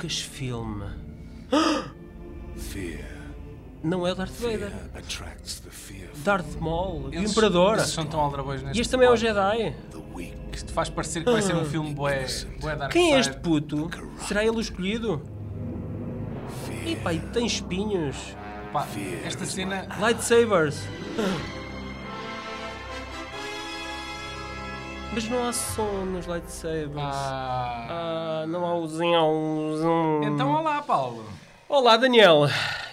Lucasfilm. Fear. Não é o Darth Vader. Darth Maul, o Imperador. são tão aldrabões neste E este também é o. Jedi. Isto faz parecer que vai ser um filme bué, bué Dark Quem é este puto? Será ele o escolhido? E pá, e tem espinhos. Pá, esta cena... Lightsabers. Mas não há som nos lightsabers. Ah, Ah, não há o zão. então, olá, Paulo. Olá, Daniel.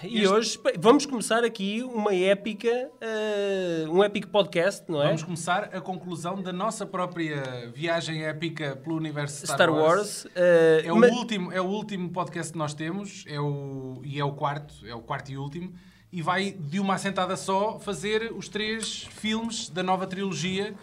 E Este- hoje vamos começar aqui uma épica, eh, um épico podcast, não é? Vamos começar a conclusão da nossa própria viagem épica pelo universo Star, Star Wars. eh, É o, ma- último, é o último podcast que nós temos, é o, e é o quarto, é o quarto e último, e vai de uma assentada só fazer os três filmes da nova trilogia,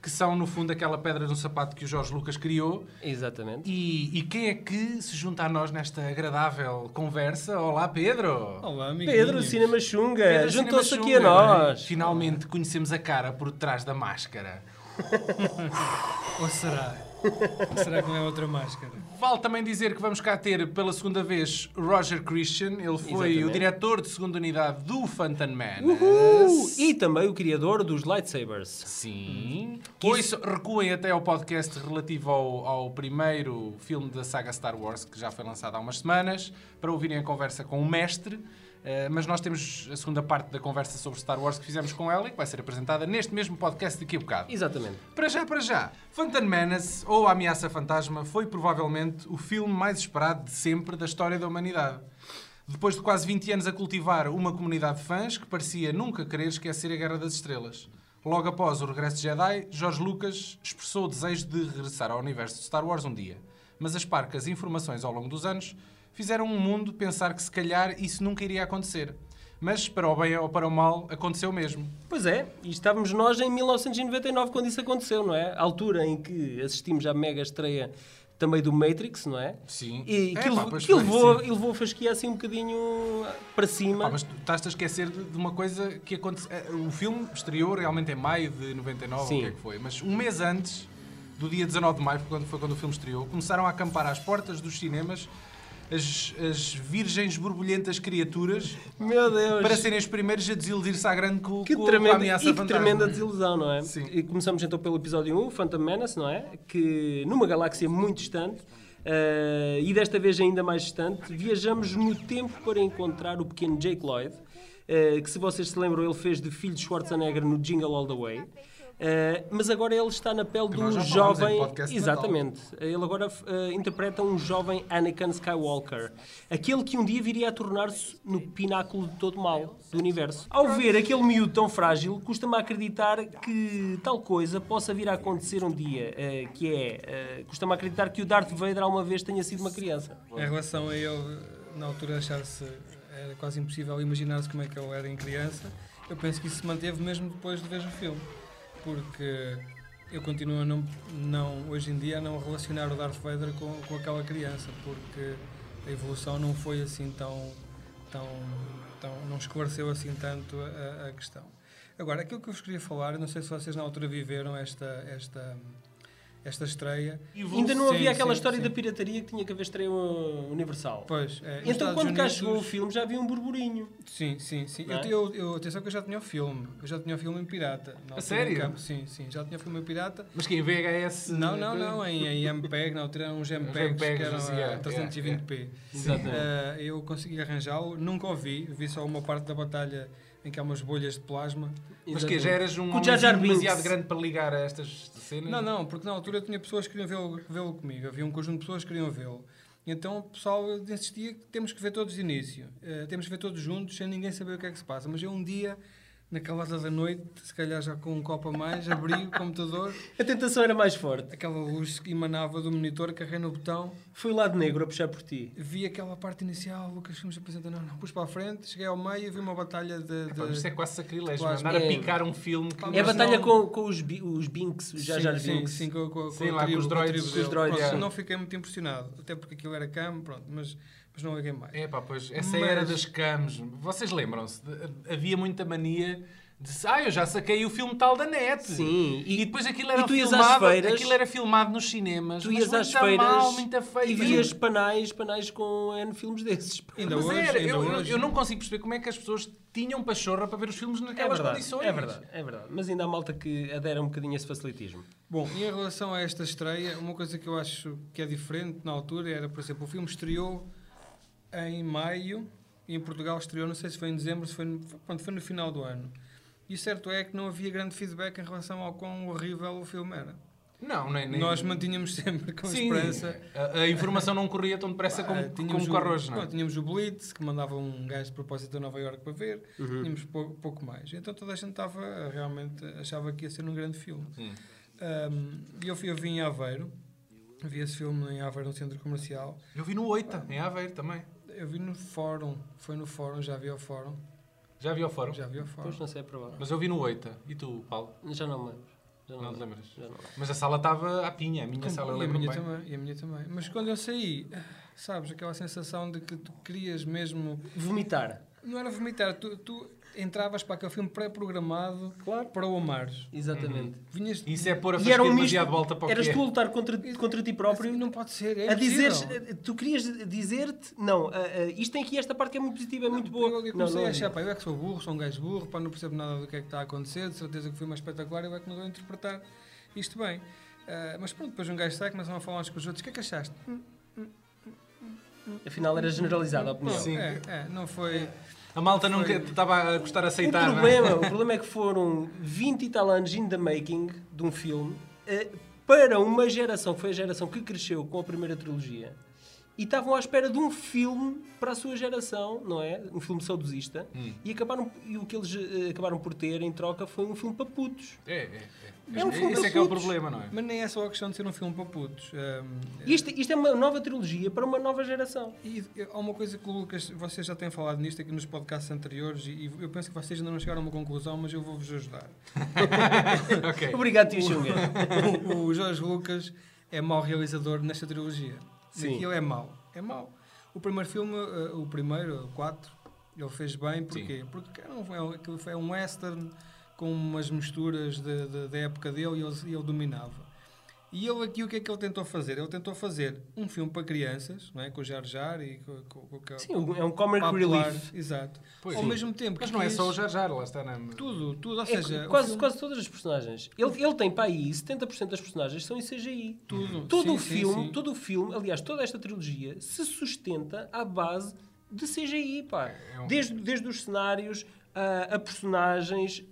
que são no fundo aquela pedra no sapato que o Jorge Lucas criou. Exatamente. E, e quem é que se junta a nós nesta agradável conversa? Olá, Pedro! Olá, amiguinho. Pedro Cinema Xunga, Pedro juntou-se aqui a Xunga. nós. Finalmente conhecemos a cara por trás da máscara. Ou será? será que não é outra máscara? Vale também dizer que vamos cá ter pela segunda vez Roger Christian. Ele foi Exatamente. o diretor de segunda unidade do Phantom Man. Uhul! E também o criador dos lightsabers. Sim. Pois recuem até ao podcast relativo ao, ao primeiro filme da saga Star Wars, que já foi lançado há umas semanas, para ouvirem a conversa com o mestre. Eh, mas nós temos a segunda parte da conversa sobre Star Wars que fizemos com ela e que vai ser apresentada neste mesmo podcast daqui a bocado. Exatamente. Para já, para já, Phantom Menace, ou A Ameaça Fantasma, foi provavelmente o filme mais esperado de sempre da história da humanidade. Depois de quase 20 anos a cultivar uma comunidade de fãs que parecia nunca querer esquecer a Guerra das Estrelas. Logo após o regresso de Jedi, George Lucas expressou o desejo de regressar ao universo de Star Wars um dia. Mas as parcas informações ao longo dos anos fizeram um mundo pensar que se calhar isso nunca iria acontecer. Mas, para o bem ou para o mal, aconteceu mesmo. Pois é, e estávamos nós em 1999 quando isso aconteceu, não é? A altura em que assistimos à mega estreia também do Matrix, não é? Sim. E É, que, pá, ele, pois que levou, sim. levou a fasquia assim um bocadinho para cima. Pá, mas tu estás a esquecer de, de uma coisa que aconteceu. O filme estreou realmente em maio de 99, Sim. o que é que foi, mas um mês antes do dia 19 de maio, quando, foi quando o filme estreou, começaram a acampar às portas dos cinemas as, as virgens borbulhentas criaturas Meu Deus! para serem os primeiros a desiludir-se à grande com, Que com, tremenda, com a ameaça e que fantasma. tremenda desilusão, não é? Sim. E começamos então pelo episódio 1, Phantom Menace, não é? Que numa galáxia muito distante, eh, e desta vez ainda mais distante, viajamos no tempo para encontrar o pequeno Jake Lloyd, eh, que se vocês se lembram, ele fez de filho de Schwarzenegger no Jingle All the Way. Eh, mas agora ele está na pele falámos em jovem. de Exatamente. Ele agora eh, interpreta um jovem Anakin Skywalker. Aquele que um dia viria a tornar-se no pináculo de todo mal do universo. Ao ver aquele miúdo tão frágil, custa-me acreditar que tal coisa possa vir a acontecer um dia. eh, que é. custa-me acreditar que o Darth Vader alguma vez tenha sido uma criança. Em relação a ele, na altura achar-se era quase impossível imaginar-se como é que ele era em criança, eu penso que isso se manteve mesmo depois de ver o filme. Porque eu continuo a não, não, hoje em dia a não relacionar o Darth Vader com, com aquela criança, porque a evolução não foi assim tão, tão, tão não esclareceu assim tanto a, a questão. Agora, aquilo que eu vos queria falar, não sei se vocês na altura viveram esta, esta, esta estreia. Ainda não Sim, havia aquela sim, história sim. da pirataria que tinha que haver estreia uh, universal. Pois, é, Então, Estados quando cá Unidos- chegou o filme, já havia um burburinho. Sim, sim, sim. É? Eu, eu, eu- atenção que eu já tinha o filme. Eu já tinha o filme em pirata. Altura, sério? Sim, sim. Já tinha o filme em pirata. Mas que em VHS. Não, não, não. Em, em MPEG, na altura eram uns MPEGs que eram yeah, a 320p. Exatamente. Eh, eu consegui arranjá-lo. Nunca o vi. Vi só uma parte da batalha em que há umas bolhas de plasma. Mas que já eras um Jar demasiado grande para ligar a estas cenas? Não, não, porque na altura tinha pessoas que queriam vê-lo comigo. Havia um conjunto de pessoas que queriam vê-lo. Então o pessoal insistia que temos que ver todos de início. Eh, temos que ver todos juntos, sem ninguém saber o que é que se passa. Mas eu um dia, naquela hora da noite, se calhar já com um copo a mais, abri o computador, A tentação era mais forte. aquela luz que emanava do monitor, carreguei no botão, Foi o lado negro a puxar por ti. vi aquela parte inicial, o Lucas Filmes apresenta, não, não, pus para a frente, cheguei ao meio e vi uma batalha de... de... Pá, mas isto é quase sacrilégio. Plasma. Andar a É. picar um filme que. Pá, É a batalha não- com, com os, bi- os Binks, os sim, Binks. Sim, sim, com, com, Sim, com lá a tribo, com os a droids, com os droids, Pronto, é. Não fiquei muito impressionado, até porque aquilo era cam, pronto, mas, mas não liguei mais. É pá, pois, essa Mas- era das cams. Vocês lembram-se? de- Havia muita mania Disse, ah, eu já saquei o filme tal da net. Sim, E, e- depois aquilo era e tu ias às filmado, feiras- aquilo era filmado nos cinemas. Tu mas ias às muito feiras mal, muito feio. e vias panais, panais com N filmes desses. Ainda Mas hoje, era, ainda eu, hoje. eu não consigo perceber como é que as pessoas tinham pachorra para ver os filmes É naquelas verdade, condições. é verdade, é verdade. Mas ainda há malta que adera um bocadinho a esse facilitismo. Bom, e em relação a esta estreia, uma coisa que eu acho que é diferente na altura era, por exemplo, o filme estreou em maio e em Portugal estreou, não sei se foi em dezembro, se foi no, pronto, foi no final do ano. E o certo é que não havia grande feedback em relação ao quão horrível o filme era. Não, nem, nem... Nós mantínhamos sempre com Sim, esperança. a, a informação não corria tão depressa como, Ah, como com o arroz, não é? tínhamos o Blitz, que mandava um gajo de propósito a Nova York para ver, Uhum. tínhamos pouco, pouco mais. Então toda a gente estava, ah, realmente, achava que ia ser um grande filme. Um, e eu, fui- eu vim em Aveiro, vi esse filme em Aveiro, no centro comercial. Eu vi no Oita, em Aveiro também. Eu vi no fórum, foi no fórum, já vi ao fórum, Já vi ao fórum? já vi ao fórum. Pois não sei, é provável. Mas eu vi no Oita. E tu, Paulo? Já não me lembro. Já Não me te lembro. lembras? Já não. Mas a sala estava à pinha. A minha Com- sala e a minha bem. também, e a minha também. Mas quando eu saí, sabes, aquela sensação de que tu querias mesmo, Vomitar. não era vomitar, tu, tu entravas para aquele filme pré-programado Claro. para o amares. Exatamente. Vinhas Isso é pôr a era fasquia um misto. demasiado volta para o Eras que é. tu a lutar contra, contra ti próprio. Não pode ser, é a dizer tu querias dizer-te, não, ah, ah, isto tem aqui esta parte que é muito positiva, é muito boa. Eu, eu não, comecei não a é. achar, pá, eu é que sou burro, sou um gajo burro, pá, não percebo nada do que é que está a acontecer, de certeza que o filme é espetacular, eu é que não vou interpretar isto bem. Ah, mas pronto, depois um gajo sai, começam a falar uns com os outros, o que é que achaste? Afinal era generalizada a opinião. Sim. É, é, não foi... A malta nunca estava a gostar de O aceitar. não é? problema, o problema é que foram 20 e tal anos in the making de um filme eh, para uma geração, que foi a geração que cresceu com a primeira trilogia, e estavam à espera de um filme para a sua geração, não é? Um filme saudosista, Hum. e, acabaram, e o que eles eh, acabaram por ter em troca foi um filme para putos. É, é, é. É um filme Esse é que é o problema, não é? Mas nem é só a questão de ser um filme para putos. Ah, Isto, isto é uma nova trilogia para uma nova geração. E há uma coisa que o Lucas, vocês já têm falado nisto aqui nos podcasts anteriores e eu penso que vocês ainda não chegaram a uma conclusão, mas eu vou-vos ajudar. ok. Obrigado, Tio Xunga. O, o Jorge Lucas é mau realizador nesta trilogia. Sim. Aquilo é mau. É mau. O primeiro filme, eh, o primeiro, o 4, ele fez bem. Porquê? Porque era um, é um- aquilo foi um western com umas misturas de- de- da época dele e ele, ele dominava. E ele aqui, o que é que ele tentou fazer? Ele tentou fazer um filme para crianças, não é? com o Jar Jar e com, com, com, com Sim, é um comic relief. Exato. Pois Ao sim. mesmo tempo Mas não é só o Jar Jar, lá está na... Tudo, tudo. Ou É seja, quase, filme- quase todas as personagens. Ele, ele tem para aí 70% das personagens são em CGI. Tudo. Todo Sim, o filme, sim. todo o filme, aliás, toda esta trilogia se sustenta à base de CGI, pá. É um- Desde, desde os cenários a, a personagens,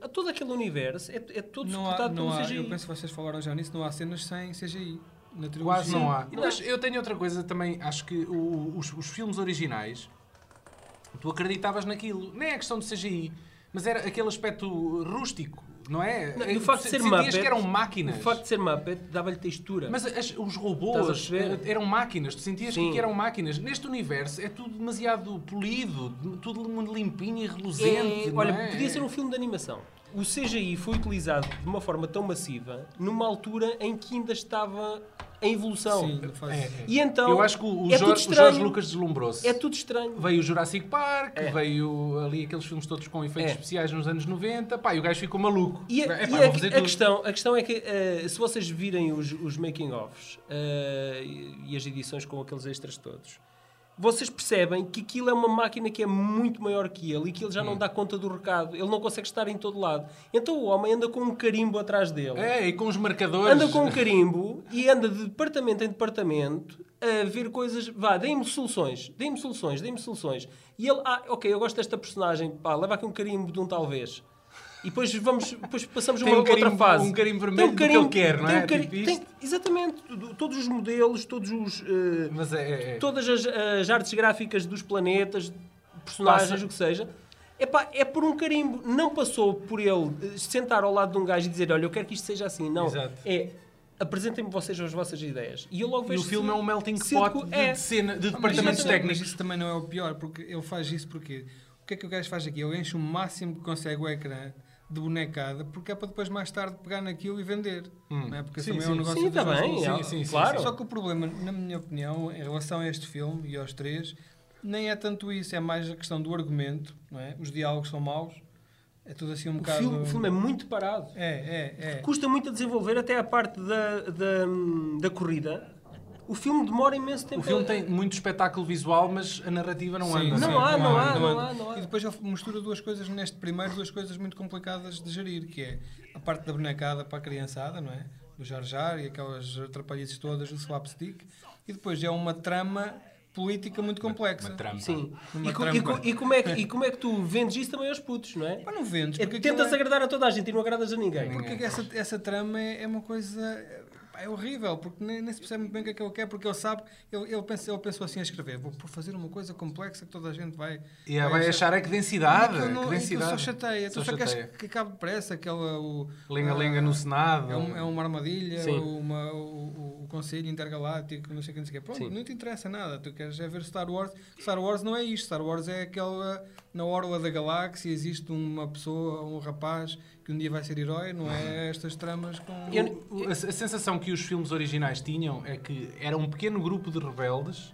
a, a todo aquele universo, é, é todo não há, suportado não pelo há, CGI. eu penso que vocês falaram já nisso, não há cenas sem CGI. Na trilogia. Quase não há. Mas eu tenho outra coisa também. Acho que o- os, os filmes originais, tu acreditavas naquilo. Nem é questão de CGI, mas era aquele aspecto rústico, não é? Não, É e o facto de ser sentias Muppet, que eram máquinas. O facto de ser Muppet dava-lhe textura. Mas as- os robôs eram máquinas, tu sentias Sim. que eram máquinas. Neste universo é tudo demasiado polido, tudo muito limpinho e reluzente. É, olha, é? podia ser um filme de animação. O CGI foi utilizado de uma forma tão massiva numa altura em que ainda estava em evolução. Sim, É, é. E então Eu acho que o, o é Jorge, o. Jorge Lucas deslumbrou-se. É tudo estranho. Veio o Jurassic Park, É. veio ali aqueles filmes todos com efeitos É. especiais nos anos 90. Pá, e o gajo ficou maluco. E, a, Epá, e a- fazer a tudo. questão, a questão é que eh, se vocês virem os, os making-offs eh, e as edições com aqueles extras todos, vocês percebem que aquilo é uma máquina que é muito maior que ele e que ele já Hum. não dá conta do recado. Ele não consegue estar em todo lado. Então o homem anda com um carimbo atrás dele. É, e com os marcadores. Anda com um carimbo e anda de departamento em departamento a ver coisas. Vá, deem-me soluções, deem-me soluções, deem-me soluções. E ele, ah, ok, eu gosto desta personagem, pá, leva aqui um carimbo de um talvez. E depois, vamos, depois passamos a Tem uma um carimbo- outra fase. um carimbo Tem vermelho do que ele quer, não tem é? um Tipo tem- exatamente, todos os modelos, todos os. Mas é, é, é. todas as, as artes gráficas dos planetas, personagens, Passa. o que seja. Epá, é por um carimbo. Não passou por ele eh, sentar ao lado de um gajo e dizer: Olha, eu quero que isto seja assim. Não. Exato. É apresentem-me vocês as vossas ideias. E eu logo E vejo o filme se- é um melting pot de, é. de cena, de Ah, departamentos isso- técnicos. Mas isso também não é o pior, porque ele faz isso porque o que é que o gajo faz aqui? Ele enche o máximo que consegue o ecrã de bonecada, porque é para depois mais tarde pegar naquilo e vender. Hum. Não é? Porque Sim, também é sim. um negócio Sim, de está bem. é, sim, sim, claro. sim. Só que o problema, na minha opinião, em relação a este filme e aos três, nem é tanto isso, é mais a questão do argumento, não é? Os diálogos são maus, É tudo assim um O bocado. filme, o filme é muito parado. É, é, é. Custa muito a desenvolver até a parte da, da, da corrida. O filme demora imenso tempo. O filme tem muito espetáculo visual, mas a narrativa não Sim, anda. Não sim, há, não há, não há, não há. E depois ele mistura duas coisas neste primeiro, duas coisas muito complicadas de gerir, que é a parte da bonecada para a criançada, não é? Do Jar Jar e aquelas atrapalhices todas do slapstick. E depois é uma trama política muito complexa. Uma trama. Sim. Numa E, trampa. e co- e como é que, e como é que tu vendes isso também aos putos, não é? Mas não vendes, É, tentas é- agradar a toda a gente e não agradas a ninguém. Porque essa, essa trama é, é uma coisa. É horrível, porque nem, nem se percebe muito bem o que é que ele quer, porque ele sabe, ele, ele, pensa, ele pensou assim a escrever: vou por fazer uma coisa complexa que toda a gente vai. E ela vai achar é que densidade. Aquilo não- que aquilo densidade. só chateia, tu Só só queres que acabe depressa, aquela. o- Lenga-lenga a- no Senado. É, um- é uma armadilha, Sim. uma, o, o- Conselho Intergaláctico, não sei o que, não sei o quê. Pronto, Sim. não te interessa nada. Tu queres é ver Star Wars. Star Wars não é isto. Star Wars é aquela. Na orla da galáxia existe uma pessoa, um rapaz que um dia vai ser herói, não é estas tramas com. Eu- O- a, a sensação que os filmes originais tinham é que era um pequeno grupo de rebeldes,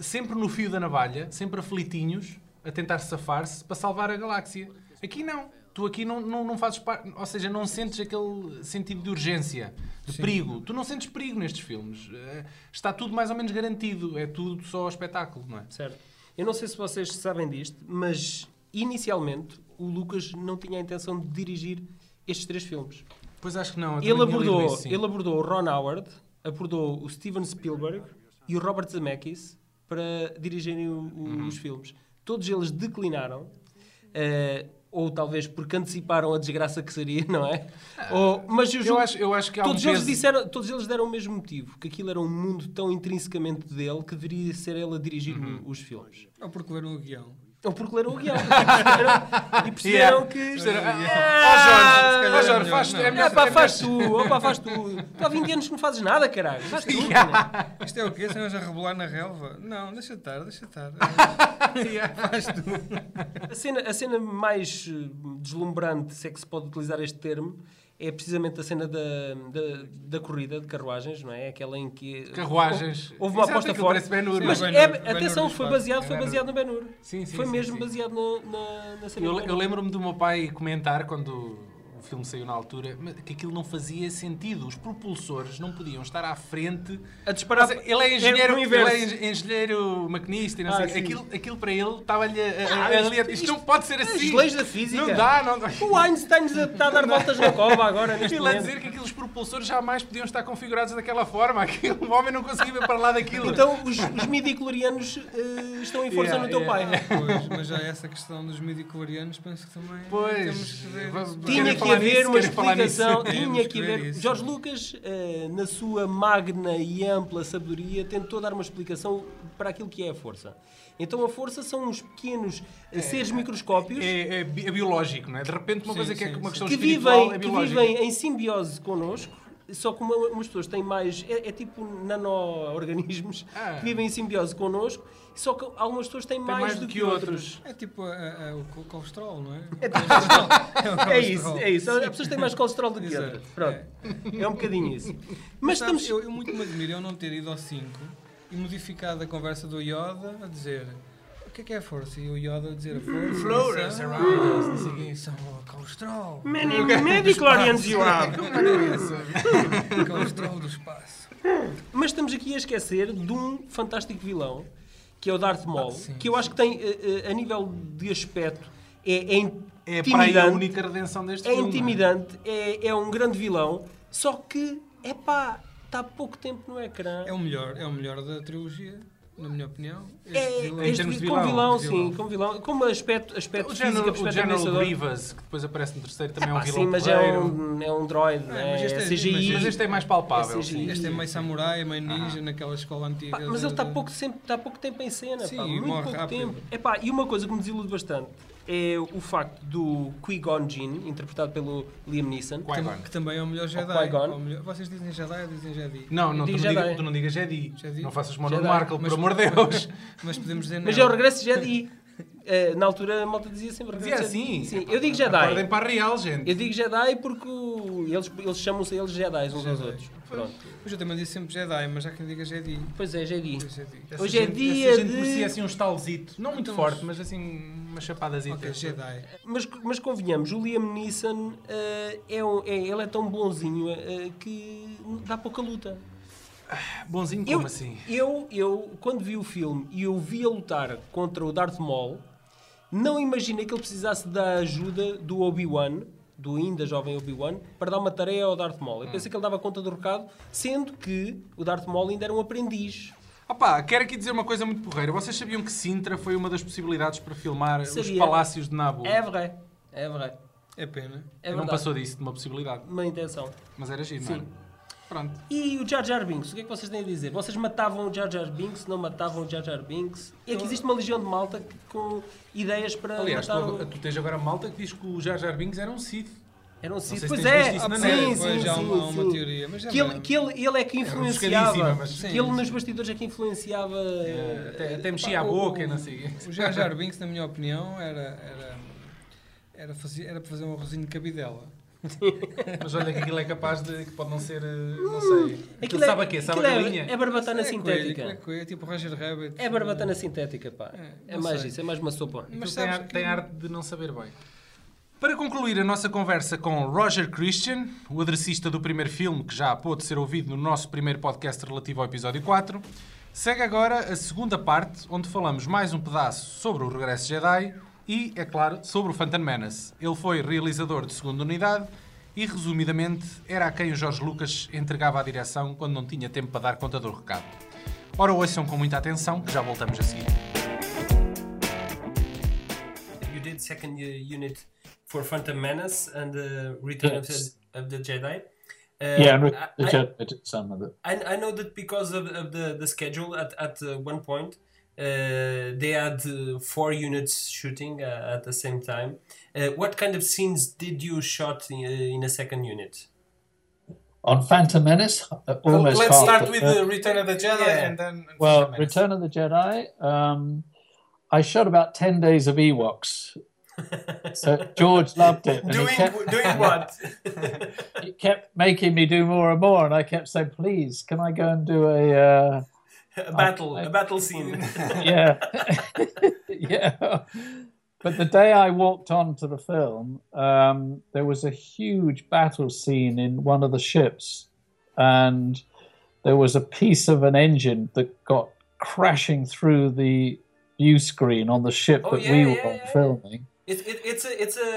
sempre no fio da navalha, sempre aflitinhos, a tentar safar-se para salvar a galáxia. Aqui não. Tu aqui não, não, não fazes parte, ou seja, não sentes aquele sentido de urgência, de Sim. perigo. Tu não sentes perigo nestes filmes. Eh, Está tudo mais ou menos garantido. É tudo só espetáculo, não é? Certo. Eu não sei se vocês sabem disto, mas inicialmente o Lucas não tinha a intenção de dirigir estes três filmes. Pois acho que não. Ele abordou, isso, ele abordou o Ron Howard, abordou o Steven Spielberg e o Robert Zemeckis para dirigirem o- o- Uhum. os filmes. Todos eles declinaram, eh, ou talvez porque anteciparam a desgraça que seria, não é? Ou, mas eu, Eu acho, eu acho que há todos um eles peso... disseram, todos eles deram o mesmo motivo, que aquilo era um mundo tão intrinsecamente dele que deveria ser ele a dirigir Uhum. os filmes. Ou porque leram o guião. Ou porque leram o guião. E perceberam, e perceberam Yeah. que. Perceberam, Ah, Ó Jorge, é Jorge, melhor, faz, não. é melhor Ah, pá, é faz tu, opa, faz tu. Tu há 20 anos que não fazes nada, caralho. Faz tu. cara. Isto é o quê? Senhores a rebolar na relva? Não, deixa estar, deixa estar. Faz tu. A cena, a cena mais eh, deslumbrante, se é que se pode utilizar este termo, é precisamente a cena da, da, da corrida de carruagens, não é? Aquela em que. Carruagens. Houve uma Exato, aposta aquilo forte. Ben-Hur. Mas é, Ben-Hur atenção, foi baseado, foi baseado no Ben-Hur. Sim, sim, Foi sim, mesmo sim. baseado na, na cena Eu, eu lembro-me do meu pai comentar quando filme saiu na altura que aquilo não fazia sentido. Os propulsores não podiam estar à frente. A disparar. Mas ele é engenheiro, no ele é engen- engenheiro maquinista e não Ah, sei. sim. Aquilo, aquilo para ele estava-lhe a, a- Ah, a- isto- ali a- isto, isto- não pode ser As assim. leis da física. Não dá, não dá. O Einstein está a dar voltas na cova agora, neste Ele a dizer que aqueles propulsores jamais podiam estar configurados daquela forma. Aquilo, o homem não conseguia ver para lá daquilo. Então, os, os midi-clorianos eh, estão em força Yeah, no teu yeah. pai. Pois, mas já essa questão dos midi-clorianos penso que também Pois, temos que ver. Tinha que falar haver uma explicação, tinha que que ver haver. Jorge Lucas, eh, na sua magna e ampla sabedoria, tentou dar uma explicação para aquilo que é a força. Então a força são uns pequenos eh, seres microscópios É, é é biológico, não é? De repente, uma Sim, coisa que é uma questão que vivem, é que biológica. vivem em simbiose connosco, só que uma- umas pessoas têm mais. É, é tipo nano-organismos Ah. que vivem em simbiose connosco, só que algumas pessoas têm mais, mais do do que, que outros. É tipo a- a- a- o co- colesterol, não é? É isso, é isso. Há pessoas têm mais colesterol do que outras. Pronto. É um bocadinho isso. Mas Sabes, estamos. eu, eu muito me admiro eu não ter ido ao 5 e modificado a conversa do Yoda a dizer o que é que é a força? E o Yoda a dizer a força Floaters são, around us, não sei o quê. são o colesterol. Many, many chlorians you have. O colesterol do espaço. Mas estamos aqui a esquecer de um fantástico vilão, que é o Darth Maul, Ah, sim, que eu acho que tem, eh, eh, a nível de aspecto, é, é É para a intimidante. única redenção deste É filme. intimidante, é, é um grande vilão, só que, é pá, está pouco tempo no ecrã. É o melhor, é o melhor da trilogia, na minha opinião. Este É, vilão- Em este termos de como vilão, vilão, de sim, vilão. como vilão, como aspecto, aspecto O físico, General, o General ameaçador. Grievous, que depois aparece no terceiro, também é um Ah, vilão sim, mas é um, é um droid, Ah, né? mas é, este é- CGI. mas- este é mais palpável. É sim. Este é meio samurai, meio ninja, naquela escola antiga. Pá, mas de- ele está pouco, sempre, está pouco tempo em cena, Sim, pá, muito pouco rápido. tempo. Epá, e uma coisa que me desilude bastante é o facto do Qui-Gon Jinn, interpretado pelo Liam Neeson, Qui-Gon. Que também é o melhor Jedi. Ou melhor- Vocês dizem Jedi ou dizem Jedi? Não, não, tu Diz não, Jedi. diga, tu não digas Jedi. Jedi. Não faças mono Jedi. Markle, por Mas- amor de Deus. Mas podemos dizer mas não. é o regresso de Jedi. Eh, na altura a malta dizia sempre Dizia regresso de assim. Sim, eu digo Acordem Jedi. para a real, gente. Eu digo Jedi porque o- eles, eles chamam-se eles Jedi uns aos Jedi. outros. Pronto. Mas eu também disse sempre Jedi, mas há quem diga Jedi. Pois é, Jedi. Pois Jedi. Essa Hoje é gente- dia essa gente de- merecia assim um estalzito. Não muito Então, forte, mas- mas assim... umas chapadas Ok, Jedi. Mas, mas convenhamos, o Liam Neeson eh, é, um- é- ele é tão bonzinho eh, que dá pouca luta. Bonzinho Eu, como assim? eu, eu, quando vi o filme e eu vi a lutar contra o Darth Maul, não imaginei que ele precisasse da ajuda do Obi-Wan, do ainda jovem Obi-Wan, para dar uma tarefa ao Darth Maul. Eu pensei que ele dava conta do recado, sendo que o Darth Maul ainda era um aprendiz. Opa, quero aqui dizer uma coisa muito porreira. Vocês sabiam que Sintra foi uma das possibilidades para filmar os Sabia. palácios de Nabu? É verdade, é verdade. É pena. É não passou disso de uma possibilidade. Uma intenção. Mas era giro, Sim. não era? Pronto. E o Jar Jar Binks, o que é que vocês têm a dizer? Vocês matavam o Jar Jar Binks, não matavam o Jar Jar Binks? É que existe uma legião de malta com ideias para Aliás, matar tu, o... tu tens agora malta que diz que o Jar Jar Binks era um Sith. Era um Sith. sei se Pois é, isso na sim, net. sim, sim, há uma, teoria. Mas Que ele, que ele, ele é que influenciava. rebuscadíssima, mas- Que ele nos bastidores é que influenciava. eh, Até, até mexia a boca e não sei o. O Jar Jar Binks, na minha opinião, era, era, era, fazer, era para fazer um arrozinho de cabidela. Mas olha que aquilo é capaz de. que pode não ser. eh, não sei. Aquilo é- sabe a quê? Sabe a aquilo é- galinha? É barbatana É coelho, sintética. é coelho, é tipo Roger Rabbit. É barbatana sintética, pá. É, É mais sei. isso, é mais uma sopa. Mas tem, ar- que- tem arte de não saber bem. Para concluir a nossa conversa com Roger Christian, o adressista do primeiro filme, que já pôde ser ouvido no nosso primeiro podcast relativo ao episódio 4, segue agora a segunda parte, onde falamos mais um pedaço sobre o Regresso Jedi e, é claro, sobre o Phantom Menace. Ele foi realizador de segunda unidade e, resumidamente, era a quem o Jorge Lucas entregava a direção quando não tinha tempo para dar conta do recado. Ora, ouçam com muita atenção, que já voltamos a seguir. You did second unit for Phantom Menace and uh, Return of, the, of the Jedi. Uh, Yeah, and I- the I- Jedi did some of it. I, I know that because of, of the, the schedule at, at uh, one point uh, they had uh, four units shooting uh, at the same time. Uh, what kind of scenes did you shot in, uh, in a second unit? On Phantom Menace, uh, almost Let's half start the with film. the Return of the Jedi Yeah. and then. Well, Phantom Menace. Return of the Jedi. Um, I shot about ten days of Ewoks. So George loved it, Doing kept, doing what? he kept making me do more and more, and I kept saying, "Please, can I go and do a uh, a battle, I- a battle scene. yeah, yeah." But the day I walked onto the film, um, there was a huge battle scene in one of the ships, and there was a piece of an engine that got crashing through the view screen on the ship Oh, that yeah, we were yeah, on yeah. filming. It, it, it's a it's a,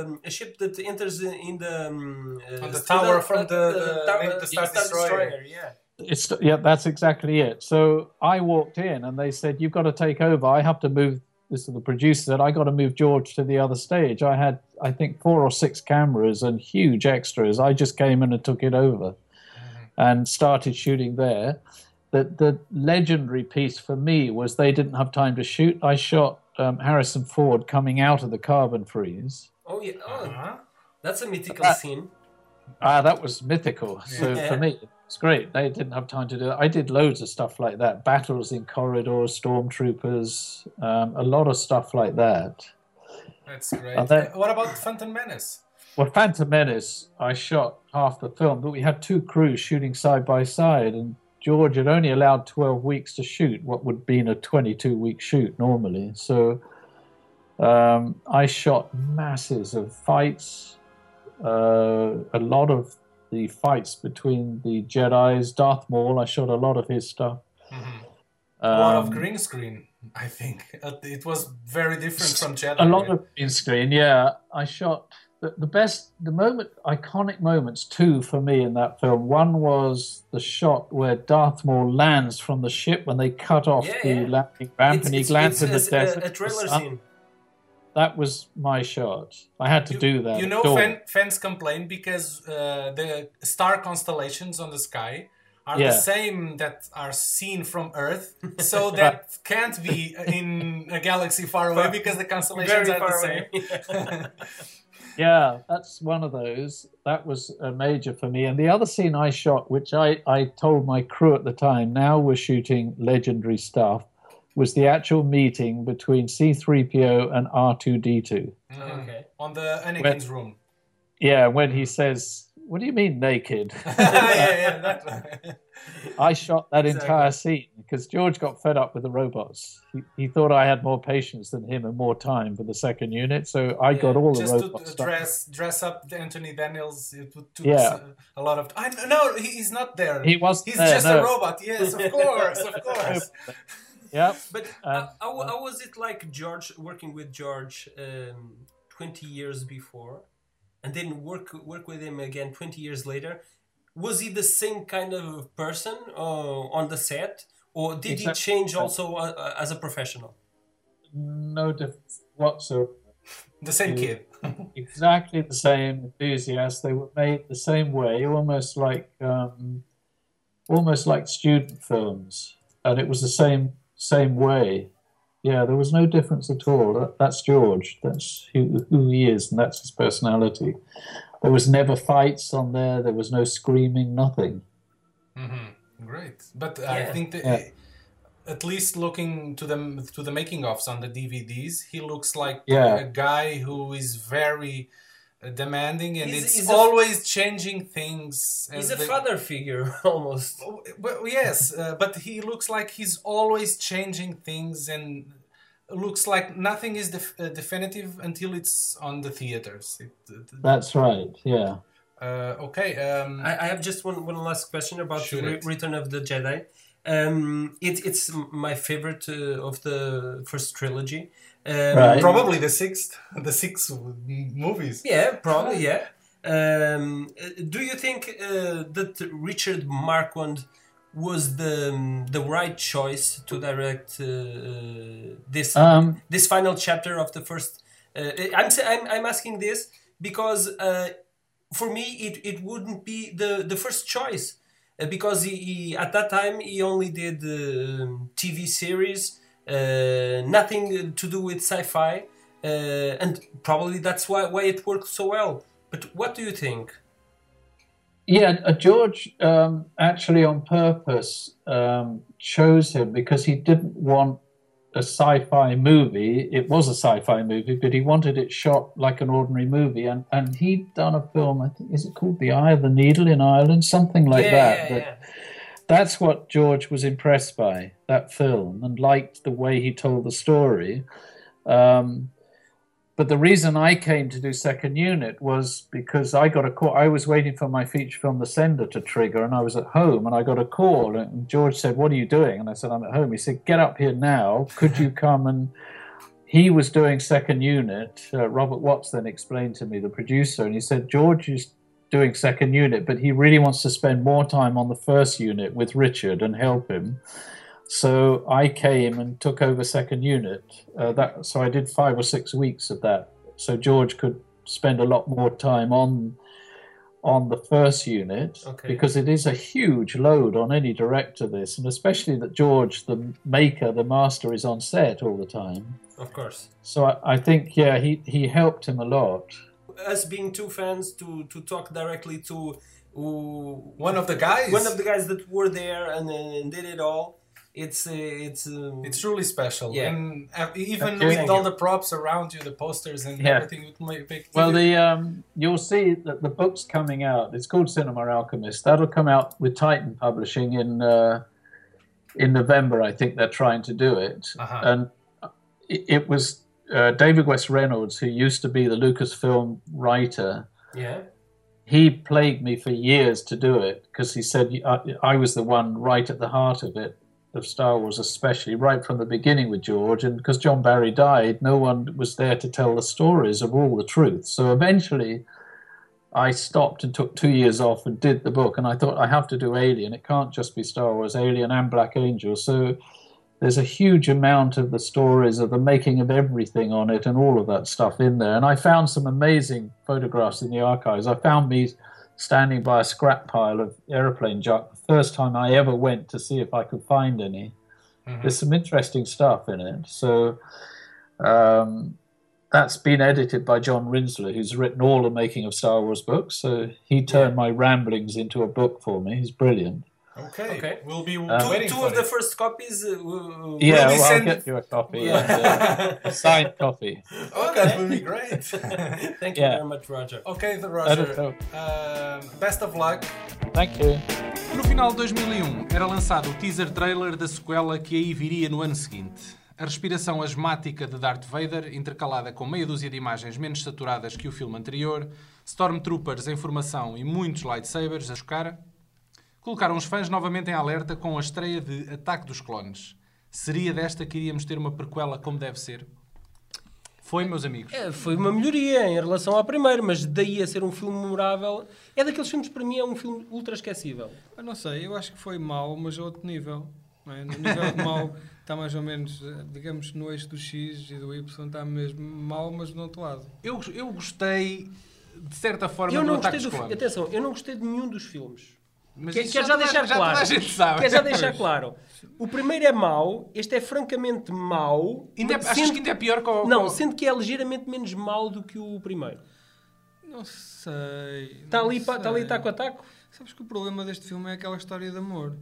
um, a ship that enters in the um, uh, the tower from uh, the- tower- the Star Destroyer. Yeah. It's yeah, that's exactly it. So I walked in and they said, "You've got to take over. I have to move." This is the producer said, "I got to move George to the other stage." I had, I think, four or six cameras and huge extras. I just came in and took it over, and started shooting there. The the legendary piece for me was they didn't have time to shoot. I shot um, Harrison Ford coming out of the carbon freeze. Oh yeah. Oh, Uh-huh. that's a mythical Uh, scene. Ah, that was mythical. So Yeah. for me, it's great. They didn't have time to do that. I did loads of stuff like that battles in corridors, stormtroopers, um, a lot of stuff like that. That's great. Then- what about Phantom Menace? Well, Phantom Menace, I shot half the film, but we had two crews shooting side by side, and George had only allowed 12 weeks to shoot what would be been a 22 week shoot normally. So um, I shot masses of fights, uh, a lot of the fights between the Jedi's, Darth Maul, I shot a lot of his stuff. A lot of Um, green screen, I think. Uh, It was very different from Jedi. a lot of green screen yeah i shot the, the best the moment iconic moments two for me in that film one was the shot where darth maul lands from the ship when they cut off Yeah, the yeah. landing ramp and he lands in the it's desert a, a scene. that was my shot i had to do that You know, fan, fans complain because uh, the star constellations on the sky are Yeah. the same that are seen from Earth, so that can't be in a galaxy far away because the constellations Very are the same. away. yeah that's one of those that was a major for me and the other scene i shot which i, I told my crew at the time now we're shooting legendary stuff was the actual meeting between c3po and r2d2 mm. okay. On the Anakin's room. yeah when he says What do you mean naked? yeah, yeah. I shot that Exactly. entire scene because George got fed up with the robots. He, he thought I had more patience than him and more time for the second unit, so I got all the robots. Just to dress dress up Anthony Daniels. It would took Yeah. a lot of. I no, he's not there. He wasn't He's there, just no. a robot. Yes, of course, of course. Yep. But Um, uh, how, how was it like George working with George um, 20 years before, and then work work with him again 20 years later? Was he the same kind of person uh, on the set, or did he change also uh, uh, as a professional? No difference whatsoever. The same kid. exactly the same enthusiasts. They were made the same way, almost like um, almost like student films, and it was the same same way. Yeah, there was no difference at all. That, that's George. That's who, who he is, and that's his personality. There was never fights on there. There was no screaming. Nothing. hmm Great, but I think that Yeah. at least looking to the to the making ofs on the DVDs, he looks like Yeah. a guy who is very demanding and He's- it's he's a- always changing things. and He's a the- father figure almost. Oh, Well, yes, uh, but he looks like he's always changing things and looks like nothing is def- uh, definitive until it's on the theaters. It, it- That's right. Yeah. uh, okay. Um, I, I have just one, one last question about Shoot Re- Return of the Jedi. Um, it, it's my favorite uh, of the first trilogy. Um, Right. probably the sixth, the six movies. Yeah, probably, yeah. Um, do you think uh, that Richard Marquand was the um, the right choice to direct uh, this Um, this final chapter of the first? Uh, I'm, I'm I'm asking this because uh, for me it, it wouldn't be the the first choice uh, because he, he at that time he only did um TV series, nothing to do with sci-fi, uh, and probably that's why why it worked so well. But what do you think? Yeah, uh, George um, actually on purpose um, chose him because he didn't want a sci-fi movie. It was a sci-fi movie, but he wanted it shot like an ordinary movie. And and he'd done a film. I think is it called The Eye of the Needle in Ireland, something like yeah, that. yeah, that- yeah. That's what George was impressed by that film and liked the way he told the story. Um, but the reason I came to do second unit was because I got a call. I was waiting for my feature film, The Sender, to trigger, and I was at home, and I got a call. And George said, "What are you doing?" And I said, "I'm at home." He said, "Get up here now. Could you come and?" He was doing second unit. Uh, Robert Watts then explained to me, the producer, and he said, "George is doing second unit, but he really wants to spend more time on the first unit with Richard and help him." So I came and took over second unit. Uh, that so I did five or six weeks of that. So George could spend a lot more time on on the first unit Okay. because it is a huge load on any director. This and especially that George, the maker, the master, is on set all the time. Of course. So I, I think yeah, he he helped him a lot. Us being two fans to to talk directly to who, One of the guys. one of the guys that were there and, and did it all. It's uh, it's um, It's truly special, Yeah. and uh, even Thank you. with all you. the props around you, the posters and Yeah. everything, it may make Well, the um, you'll see that the book's coming out. It's called Cinema Alchemist. That'll come out with Titan Publishing in uh, in November. I think they're trying to do it, Uh-huh. and it, it was uh, David West Reynolds who used to be the Lucasfilm writer. yeah. He plagued me for years to do it because he said I, I was the one right at the heart of it, of Star Wars, especially right from the beginning with George. And because John Barry died, no one was there to tell the stories of all the truth. So eventually, I stopped and took two years off and did the book. And I thought I have to do Alien. It can't just be Star Wars, Alien and Black Angel. So there's a huge amount of the stories of the making of everything on it and all of that stuff in there. And I found some amazing photographs in the archives. I found me standing by a scrap pile of aeroplane junk the first time I ever went to see if I could find any. There's some interesting stuff in it. So um, that's been edited by John Rinsler, who's written all the making of Star Wars books. So he turned my ramblings into a book for me. He's brilliant. Okay. Okay. We'll be Uh, waiting Two for of the it. first copies. Uh, will- Yeah, we well, I'll get you a and, uh, a signed coffee. Oh, that would be great. Thank you Yeah. very much, Roger. okay, the Roger. Um, best of luck. Thank you. No final de 2001 era lançado o teaser trailer da sequela que aí viria no ano seguinte. A respiração asmática de Darth Vader, intercalada com meia dúzia de imagens menos saturadas que o filme anterior, Stormtroopers em formação e muitos lightsabers a chocar, colocaram os fãs novamente em alerta com a estreia de Ataque dos Clones. Seria desta que iríamos ter uma prequela como deve ser? Foi, meus amigos. É, foi uma melhoria em relação ao primeiro, mas daí a ser um filme memorável. É daqueles filmes que para mim é um filme ultra esquecível. Eu não sei, eu acho que foi mau, mas a outro nível. Não é? No nível de mau está mais ou menos, eh, digamos, no eixo do X e do Y está mesmo mau, mas do outro lado. Eu, eu gostei, de certa forma, Eu do não Ataque gostei do dos Clones. Atenção, eu não gostei de nenhum dos filmes. Mas isso quer já, toda- deixar já claro. Quer já deixar claro. O primeiro é mau, este é francamente mau. Ainda é, achas que ainda é pior que o... Não, que o- sendo que é ligeiramente menos mau do que o primeiro. Não sei. Está ali, está ali taco a taco? Sabes que o problema deste filme é aquela história de amor.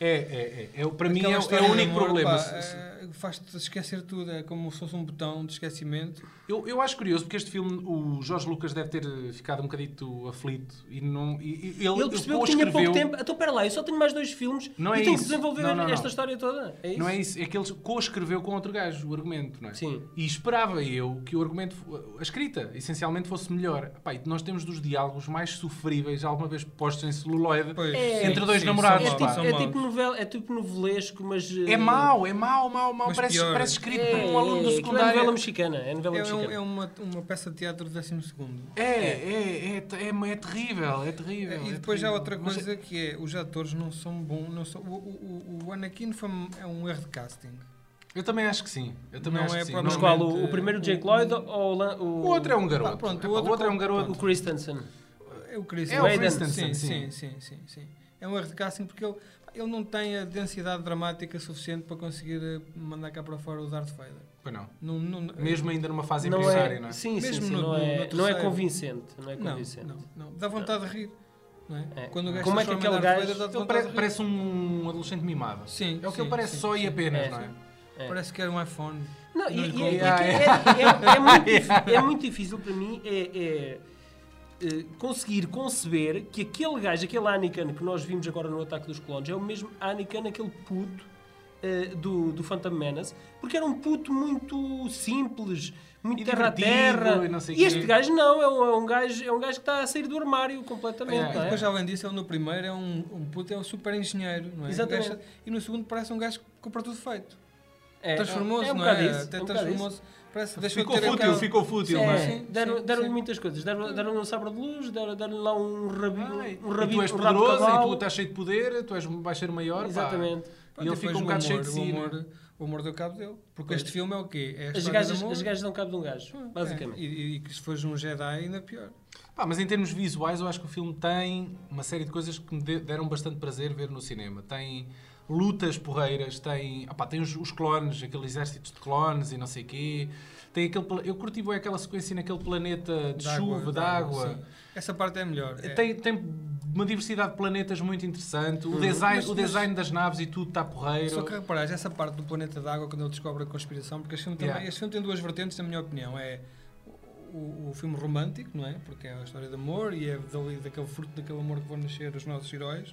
É, é, é. é. Para mim é, o- é o de único amor, problema. é, Faz-te esquecer tudo, é como se fosse um botão de esquecimento. Eu, eu acho curioso porque este filme, o Jorge Lucas deve ter ficado um bocadito aflito e não. E, e ele Ele percebeu que o tinha pouco escreveu- tempo. Então, espera lá, eu só tenho mais dois filmes Não e é tenho isso. que desenvolver Não, não, não. esta história toda. É isso? Não é isso, é que ele co-escreveu com outro gajo o argumento, não é? Sim. E esperava eu que o argumento, a escrita, essencialmente fosse melhor. Epá, e nós temos dos diálogos mais sofríveis alguma vez postos em celuloide. Pois, É, entre dois sim, namorados, são É tipo, é, tipo novel, é tipo novelesco, mas. eh, É mau, é mau, mau, mau. Mas Parece, pior. parece escrito É, por um aluno do é, aquilo é secundário. novela mexicana. É novela É, um- mexicana. é uma, uma peça de teatro do 12 segundo. É, é, é, é, é terrível, é terrível. E é depois há outra Mas- coisa que é, os atores não são bons. Não são, o, o, o Anakin foi, é um erro de casting. Eu também acho que sim. Eu também Não acho é que sim. Mas Não- qual? O, provavelmente, o primeiro o- Jake Lloyd ou o, lan- o, O outro é um garoto. Ah, pronto, o outro o outro é um garoto. o Christensen? É o Chris É o. Christensen, sim, sim. sim, sim, sim, sim. É um erro de casting porque ele, ele não tem a densidade dramática suficiente para conseguir eh, mandar cá para fora o Darth Vader. Pois não. Não, não, Mesmo ainda numa fase Não embrionária, é, não é? sim, sim, Mesmo sim, no- não, é, no não é convincente. Não é não, convincente. não, não. Dá vontade de rir. Não é? É. Quando o gajo Como é que aquele gajo- Ele pare- parece um adolescente mimado. Sim, É o que sim, ele parece sim, só e sim. apenas, É. não é? É. Parece que era um iPhone. Não, e, Não e- e- é, é- é- é muito, é muito difícil para mim é, é, eh, conseguir conceber que aquele gajo, aquele Anakin que nós vimos agora no Ataque dos Clones, é o mesmo Anakin, aquele puto eh, do, do Phantom Menace, porque era um puto muito simples, muito E terra a terra. e E este gajo não, é um, é um gajo, é um gajo que está a sair do armário completamente. É, não é? Depois, além disso, ele no primeiro é um, um puto, é um super engenheiro, não é? Exatamente. E no segundo parece um gajo que compra tudo feito. É, Transformou-se, é um não é? Até é um transformou-se. Parece, Ficou fútil, aquela- ficou fútil, É, não é? sim, deram- sim, deram-lhe sim. muitas coisas. Deram- Deram-lhe um sabre de luz, deram- deram-lhe lá um rabinho. Ai, um e rabinho tu és um poderoso e tu estás cheio de poder, tu és, vais ser maior. pá. Exatamente. E ele fica um bocado cheio de si. o é? humor, o humor deu cabo dele. Porque este filme é o quê? É a As gajas, as gajas dão cabo de um gajo, É, basicamente. E, e que se fores um Jedi ainda pior. Pá, mas em termos visuais, eu acho que o filme tem uma série de coisas que me de- deram bastante prazer ver no cinema. Tem lutas porreiras, tem, opá, tem os, os clones, aquele exército de clones e não sei quê. Tem aquele, eu curti bem aquela sequência naquele planeta de De chuva, de água. Essa parte é melhor. é. Tem, tem uma diversidade de planetas muito interessante. O, design, Mas- o design das naves e tudo está porreiro. Só que reparares, essa parte do planeta d'água, quando ele descobre a conspiração, porque este filme, também, Yeah. este filme tem duas vertentes, na minha opinião. É o, o filme romântico, não é? Porque é a história de amor e é dali, daquele fruto daquele amor que vão nascer os nossos heróis.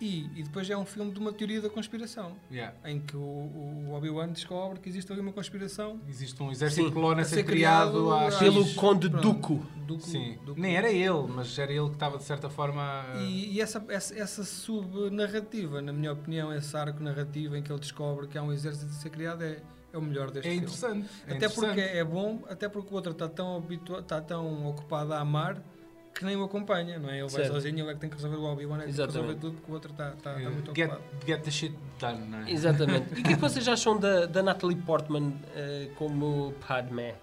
E, e depois é um filme de uma teoria da conspiração, Yeah. em que o, o Obi-Wan descobre que existe ali uma conspiração Existe um exército Sim. de clones a ser ser criado criado Pelo Conde. Duco. Duco, Sim. Duco. Nem era ele, mas era ele que estava de certa forma. a- E, e essa, essa, essa subnarrativa, na minha opinião, esse arco narrativo em que ele descobre que há um exército a ser criado é, é o melhor deste É filme. interessante. é Até porque interessante. é bom, até porque o outro está tão, habitua, está tão ocupado a amar que nem o acompanha, não é? Ele vai Certo. sozinho, ele é que tem que resolver o Obi-Wan, é que tem que resolver tudo, porque o outro está, está, está muito Get, ocupado. get the shit done, não é? Exatamente. E o que é que vocês acham da, da Natalie Portman eh, como Padmé?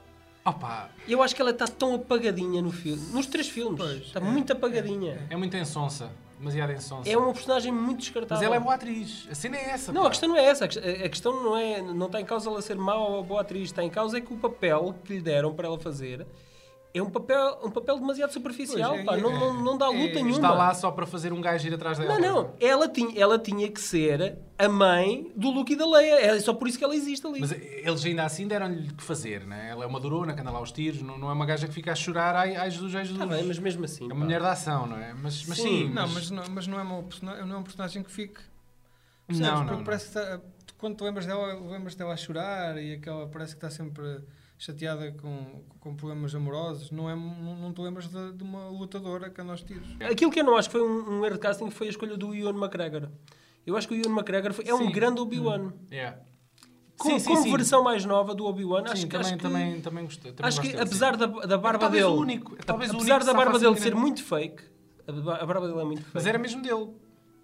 Opa, Eu acho que ela está tão apagadinha no filme. Nos três filmes. Pois, está é, muito apagadinha. é muito ensonsa. Demasiado ensonsa. É, uma personagem muito descartável. Mas ela é boa atriz. A cena é essa. Não, pá. a questão não é essa. A questão não é. Não está em causa ela ser má ou boa atriz. Está em causa é que o papel que lhe deram para ela fazer é um papel, um papel demasiado superficial. Pois, é, pá, não, é, não, não dá é, luta está nenhuma. Está lá só para fazer um gajo ir atrás dela. Não, não. Ela tinha, ela tinha que ser a mãe do Luke e da Leia. É só por isso que ela existe ali. Mas eles ainda assim deram-lhe o que fazer, né? Ela é uma durona que anda lá aos tiros, não, não é uma gaja que fica a chorar, ai, ai Jesus, ai Jesus. Está bem, mas mesmo assim. É pá. uma mulher da ação, não é? Mas, mas Sim. sim, Não, mas não, mas não, é, uma, persona- não é um personagem que fique. Não, não, não. parece que está- quando tu lembras dela, lembras dela a chorar e aquela parece que está sempre chateada com, com problemas amorosos. Não, é, não, não te lembras de, de uma lutadora que anda aos tiros. Aquilo que eu não acho que foi um, um erro de casting foi a escolha do Ewan McGregor. Eu acho que o Ewan McGregor foi- é um Sim. grande Obi-Wan. Yeah. Com, Sim, sim, como sim. versão mais nova do Obi-Wan, acho Sim, que. também, acho que, também, também gostei. Também acho que gosto dele, apesar da, da barba talvez dele. o único- talvez o apesar único da barba dele ser muito fake. A barba dele é muito fake. Mas era mesmo dele.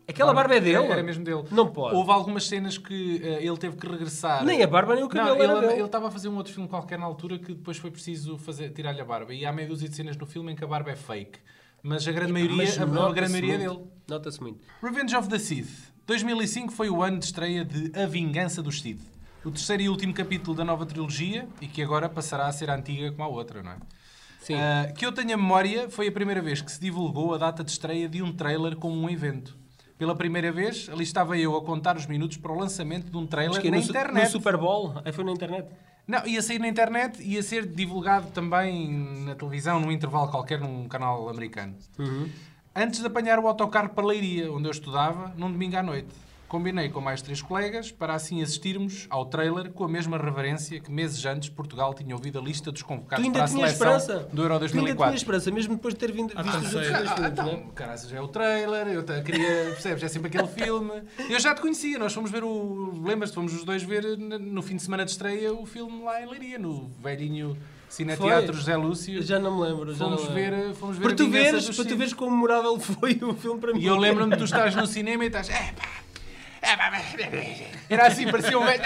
Aquela barba é dele? Era mesmo dele. Não pode. Houve algumas cenas que eh, ele teve que regressar. Nem a barba nem o cabelo Não, ele, estava a fazer um outro filme qualquer na altura que depois foi preciso tirar-lhe a barba. E há meia dúzia de cenas no filme em que a barba é fake. Mas a grande maioria, Mas a, a grande maioria é muito. dele. Nota-se muito. Revenge of the Sith. 2005 foi o ano de estreia de A Vingança dos Sith. O terceiro e último capítulo da nova trilogia e que agora passará a ser antiga como a outra, não é? Sim. Ah, que eu tenha memória, foi a primeira vez que se divulgou a data de estreia de um trailer como um evento. Pela primeira vez, ali estava eu a contar os minutos para o lançamento de um trailer que na no, internet. no Super Bowl. Aí foi na internet. Não, ia sair na internet, ia ser divulgado também na televisão, num intervalo qualquer, num canal americano. Antes de apanhar o autocarro para Leiria, onde eu estudava, num domingo à noite. Combinei com mais três colegas para assim assistirmos ao trailer com a mesma reverência que meses antes Portugal tinha ouvido a lista dos convocados para a seleção esperança. do Euro Tu ainda 2004. tinhas esperança, mesmo depois de ter vindo, visto os outros dois filmes, então, não é? caraças, é o trailer, eu queria, percebes, é sempre aquele filme. Eu já te conhecia, nós fomos ver o. Lembras-te, fomos os dois ver no fim de semana de estreia o filme lá em Leiria, no velhinho Cineteatro? José Lúcio. Já não me lembro. Já Fomos não me lembro. ver, fomos ver Para a tu, veres, para tu veres como memorável foi o filme para mim. E eu lembro-me de tu estás no cinema e estás. "É, pá, é, pá, Era assim, parecia um velho.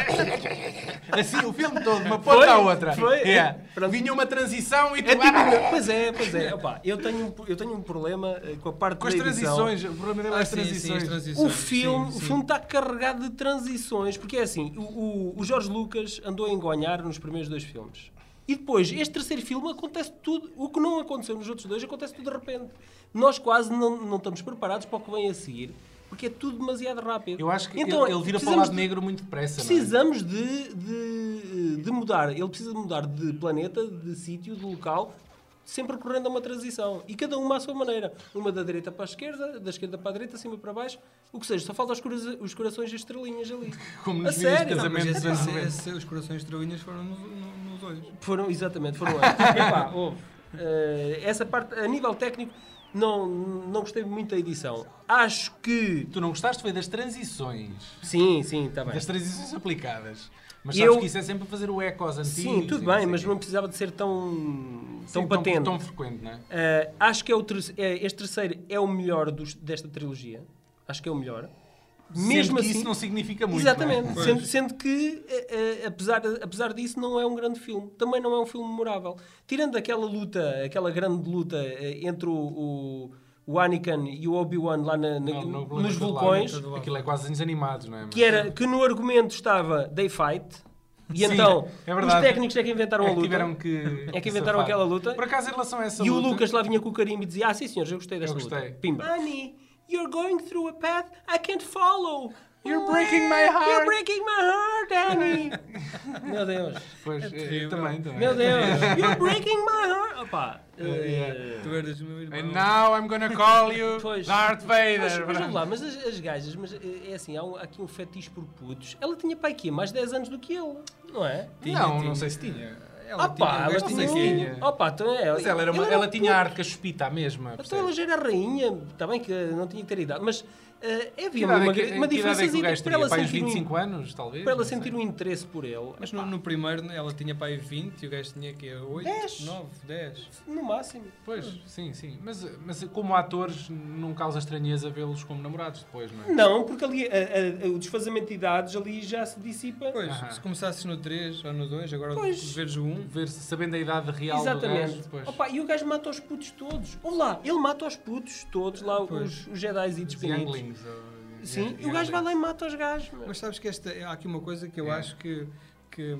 Assim, o filme todo, uma ponta Foi, à outra. foi. É. Pronto. Vinha uma transição e tu. É tipo, pois é, pois é. Opa, eu, tenho, um- eu tenho um problema eh, com a parte Com as da edição. transições, o problema dele é Ah, as sim, sim, transições. as transições. O filme, Sim, o sim. filme está carregado de transições, porque é assim, o, o, o Jorge Lucas andou a engonhar nos primeiros dois filmes. E depois, este terceiro filme acontece tudo, o que não aconteceu nos outros dois, acontece tudo de repente. Nós quase não, não estamos preparados para o que vem a seguir, porque é tudo demasiado rápido. Eu acho que Então, ele, ele vira para o precisamos lado de- negro muito depressa. não é? Precisamos de, de, de mudar. Ele precisa de mudar de planeta, de sítio, de local, sempre recorrendo a uma transição. E cada uma à sua maneira. Uma da direita para a esquerda, da esquerda para a direita, cima para baixo. O que seja, só falta os, cora- os corações e as estrelinhas ali. Como A nos vídeos de casamento dos anos esse, 90. esse- os corações estrelinhas foram no- no- nos olhos. Foram, exatamente, foram antes. Epá, houve. Eh, essa parte, a nível técnico, não, não gostei muito da edição. Acho que. Tu não gostaste foi das transições. Sim, sim, está bem. Das transições aplicadas. Mas sabes eu- que isso é sempre fazer o eco aos antigos. Sim, tudo bem, mas não precisava de ser tão, Sim, tão patente. Tão frequente, não é? Uh, acho que é o terce- é- este terceiro é o melhor dos- desta trilogia. Acho que é o melhor. Mesmo assim, isso não significa muito. exatamente. é? Sendo, sendo que, uh, uh, apesar, apesar disso, não é um grande filme. Também não é um filme memorável. Tirando aquela luta, aquela grande luta uh, entre o, o, o Anakin e o Obi-Wan lá na- na- Não, no nos vulcões, lava. Aquilo é quase desenhos animados, não é? que, era, que no argumento estava They Fight. E Sim, então, é os técnicos é que inventaram É a que luta. tiveram que. É que inventaram safar. aquela luta. Por acaso, em relação a essa E o luta. Lucas lá vinha com o carimbo e dizia: Ah, sim, senhores, eu gostei desta Eu gostei. luta. Pimba. Annie, you're going through a path I can't follow. You're breaking my heart. You're breaking my heart, Annie. Meu Deus. Pois, eu também, também. Meu Deus. You're breaking my heart. Opa. eh, Tu eras meu irmão. And now I'm gonna call you Pois. Darth Mas, Vader. mas vamos lá, mas as, as gajas, mas eh, é assim, há, um- aqui um fetiche por putos. Ela tinha pai aqui mais 10 anos do que ele, não é? não, não sei se tinha. Ela pá, tinha, ela tinha. tinha. Opa, então é. Mas ela, era uma- ela um tinha puto. arte caspita a mesma. Então ela já era rainha, está bem que não tinha que ter idade, mas eh, havia Que uma, uma, é que- uma é diferença gajo para ela sentir, 25 um, anos, talvez? para ela sentir um interesse por ele. Mas no, no primeiro ela tinha pai 20 e o gajo tinha que 8, Dez. 9, 10. No máximo. Pois, sim, sim. Mas, mas como atores, não causa estranheza vê-los como namorados depois, não é? Não, porque ali a- a- o desfazamento de idades ali já se dissipa. Pois, Aham. se começasses no 3 ou no 2, agora Pois. veres o 1, Ver, sabendo a idade real do Exatamente. gajo, depois. Opa, e o gajo mata os putos todos. Olha lá, ele mata os putos todos, lá Pois. os, os Jedi e Os ou- Sim, e o gajo vai lá e mata os gajos. Mas sabes que esta, há aqui uma coisa que eu É. acho que, que